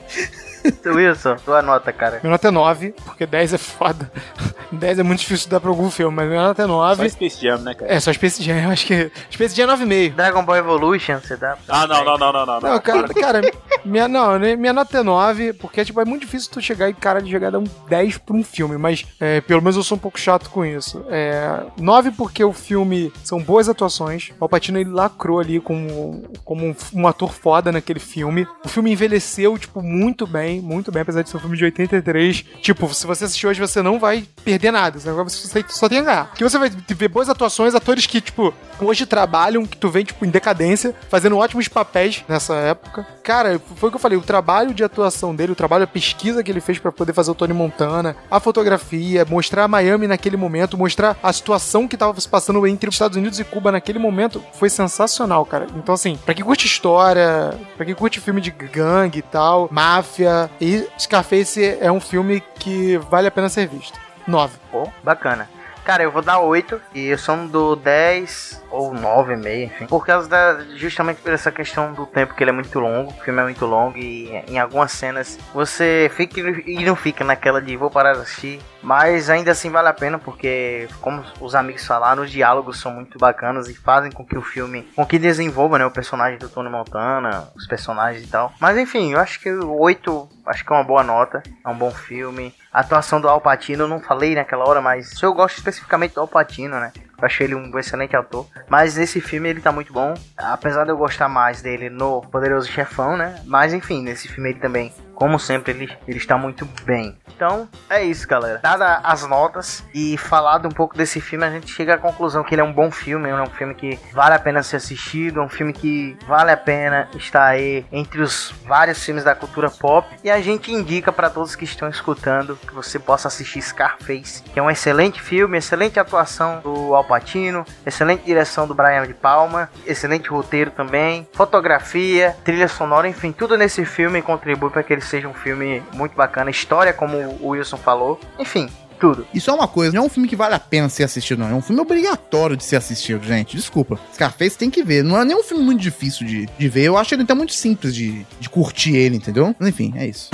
Speaker 1: Wilson, tua nota, cara.
Speaker 4: Minha nota é 9, porque 10 é foda. <laughs> 10 é muito difícil de dar pra algum filme, mas minha nota é
Speaker 3: Só
Speaker 4: 9.
Speaker 3: Space Jam, né, cara?
Speaker 4: É, só Space Jam, eu acho que. Space Jam é 9,5.
Speaker 1: Dragon Ball Evolution, você dá?
Speaker 3: Ah, não, não, não, não, não.
Speaker 4: Não, cara, cara minha, não, né, minha nota é 9, porque tipo, é muito difícil tu chegar e, cara, de chegar a dar um 10 pra um filme, mas é, pelo menos eu sou um pouco chato com isso. É, 9 porque o filme são boas atuações, o Alpatino ele lacrou ali como, como um, um ator foda naquele filme. O filme envelheceu, tipo, muito bem, muito bem, apesar de ser um filme de 83. Tipo, se você assistir hoje, você não vai perder nada, agora você só tem a ganhar. Porque você vai ver boas atuações, atores que, tipo, hoje trabalham, que tu vem, tipo, em decadência, fazendo ótimos papéis nessa época. Cara, foi o que eu falei, o trabalho de atuação dele, o trabalho, a pesquisa que ele fez pra poder fazer o Tony Montana, a fotografia, mostrar Miami naquele momento, mostrar a situação que tava se passando entre os Estados Unidos e Cuba naquele momento, foi sensacional, cara. Então, assim, pra quem curte história, pra quem curte filme de gangue e tal, máfia, e Scarface é um filme que vale a pena ser visto. 9.
Speaker 1: Pô, bacana. Cara, eu vou dar 8 e eu sou do 10 ou 9,5, enfim. Por causa da. Justamente por essa questão do tempo que ele é muito longo. O filme é muito longo e em algumas cenas você fica e não fica naquela de vou parar de assistir. Mas ainda assim vale a pena porque, como os amigos falaram, os diálogos são muito bacanas e fazem com que o filme. com que desenvolva né, o personagem do Tony Montana, os personagens e tal. Mas enfim, eu acho que o 8 acho que é uma boa nota. É um bom filme. A atuação do Al Pacino, eu não falei naquela hora, mas eu gosto especificamente do Al Pacino, né? Achei ele um excelente ator. Mas nesse filme ele tá muito bom. Apesar de eu gostar mais dele no Poderoso Chefão, né? Mas enfim, nesse filme ele também, como sempre, ele, ele está muito bem. Então, é isso, galera. Dada as notas e falado um pouco desse filme, a gente chega à conclusão que ele é um bom filme, é um filme que vale a pena ser assistido, é um filme que vale a pena estar aí entre os vários filmes da cultura pop. E a gente indica para todos que estão escutando que você possa assistir Scarface, que é um excelente filme, excelente atuação do Al Pacino, excelente direção do Brian de Palma, excelente roteiro também, fotografia, trilha sonora, enfim, tudo nesse filme contribui para que ele seja um filme muito bacana, história como o Wilson falou, enfim, tudo.
Speaker 2: E só uma coisa, não é um filme que vale a pena ser assistido, não. É um filme obrigatório de ser assistido, gente. Desculpa. Scarface tem que ver. Não é nem um filme muito difícil de, de ver. Eu acho ele até muito simples de, de curtir ele, entendeu? Mas enfim, é isso.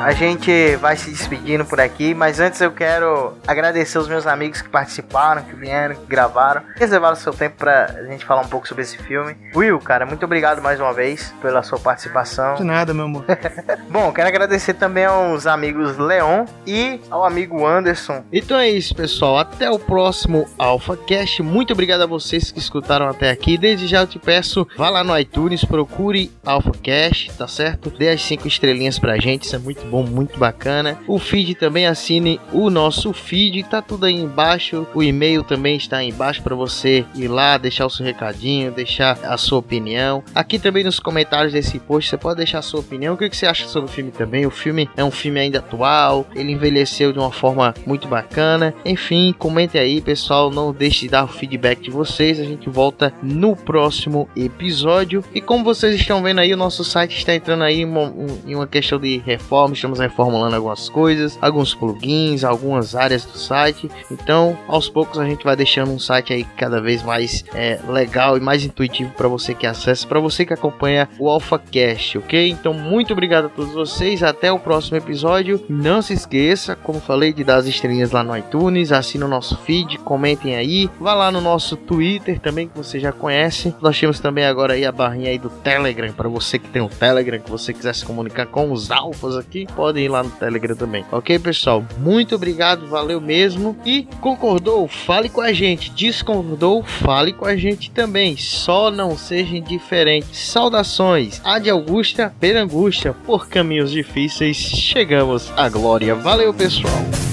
Speaker 1: A gente vai se despedindo por aqui, mas antes eu quero agradecer os meus amigos que participaram, que vieram, que gravaram, que reservaram seu tempo pra gente falar um pouco sobre esse filme. Will, cara, muito obrigado mais uma vez pela sua participação.
Speaker 4: De nada, meu amor. <laughs>
Speaker 1: Bom, quero agradecer também aos amigos Leon e ao amigo Anderson.
Speaker 6: Então é isso, pessoal. Até o próximo AlphaCast. Muito obrigado a vocês que escutaram até aqui. Desde já eu te peço, vá lá no iTunes, procure AlphaCast, tá certo? Dê as cinco estrelinhas pra gente, isso é muito
Speaker 1: bom, muito bacana. O feed também assine o nosso feed, tá tudo aí embaixo. O e-mail também está aí embaixo para você ir lá, deixar o seu recadinho, deixar a sua opinião. Aqui também nos comentários desse post você pode deixar a sua opinião. O que você acha sobre o filme também? O filme é um filme ainda atual, ele envelheceu de uma forma muito bacana. Enfim, comente aí, pessoal. Não deixe de dar o feedback de vocês. A gente volta no próximo episódio. E como vocês estão vendo aí, o nosso site está entrando aí em uma questão de reforma. Estamos reformulando algumas coisas, alguns plugins, algumas áreas do site. Então, aos poucos a gente vai deixando um site aí cada vez mais é, legal e mais intuitivo para você que acessa, para você que acompanha o AlphaCast, ok? Então, muito obrigado a todos vocês. Até o próximo episódio. Não se esqueça, como falei, de dar as estrelinhas lá no iTunes, assine o nosso feed, comentem aí, vá lá no nosso Twitter também que você já conhece. Nós temos também agora aí a barrinha aí do Telegram para você que tem o um Telegram, que você quiser se comunicar com os alfas aqui, podem ir lá no Telegram também. OK, pessoal? Muito obrigado, valeu mesmo. E concordou? Fale com a gente. Discordou? Fale com a gente também. Só não seja indiferente. Saudações. Ad Augusta, per angústia, por caminhos difíceis, chegamos à glória. Valeu, pessoal.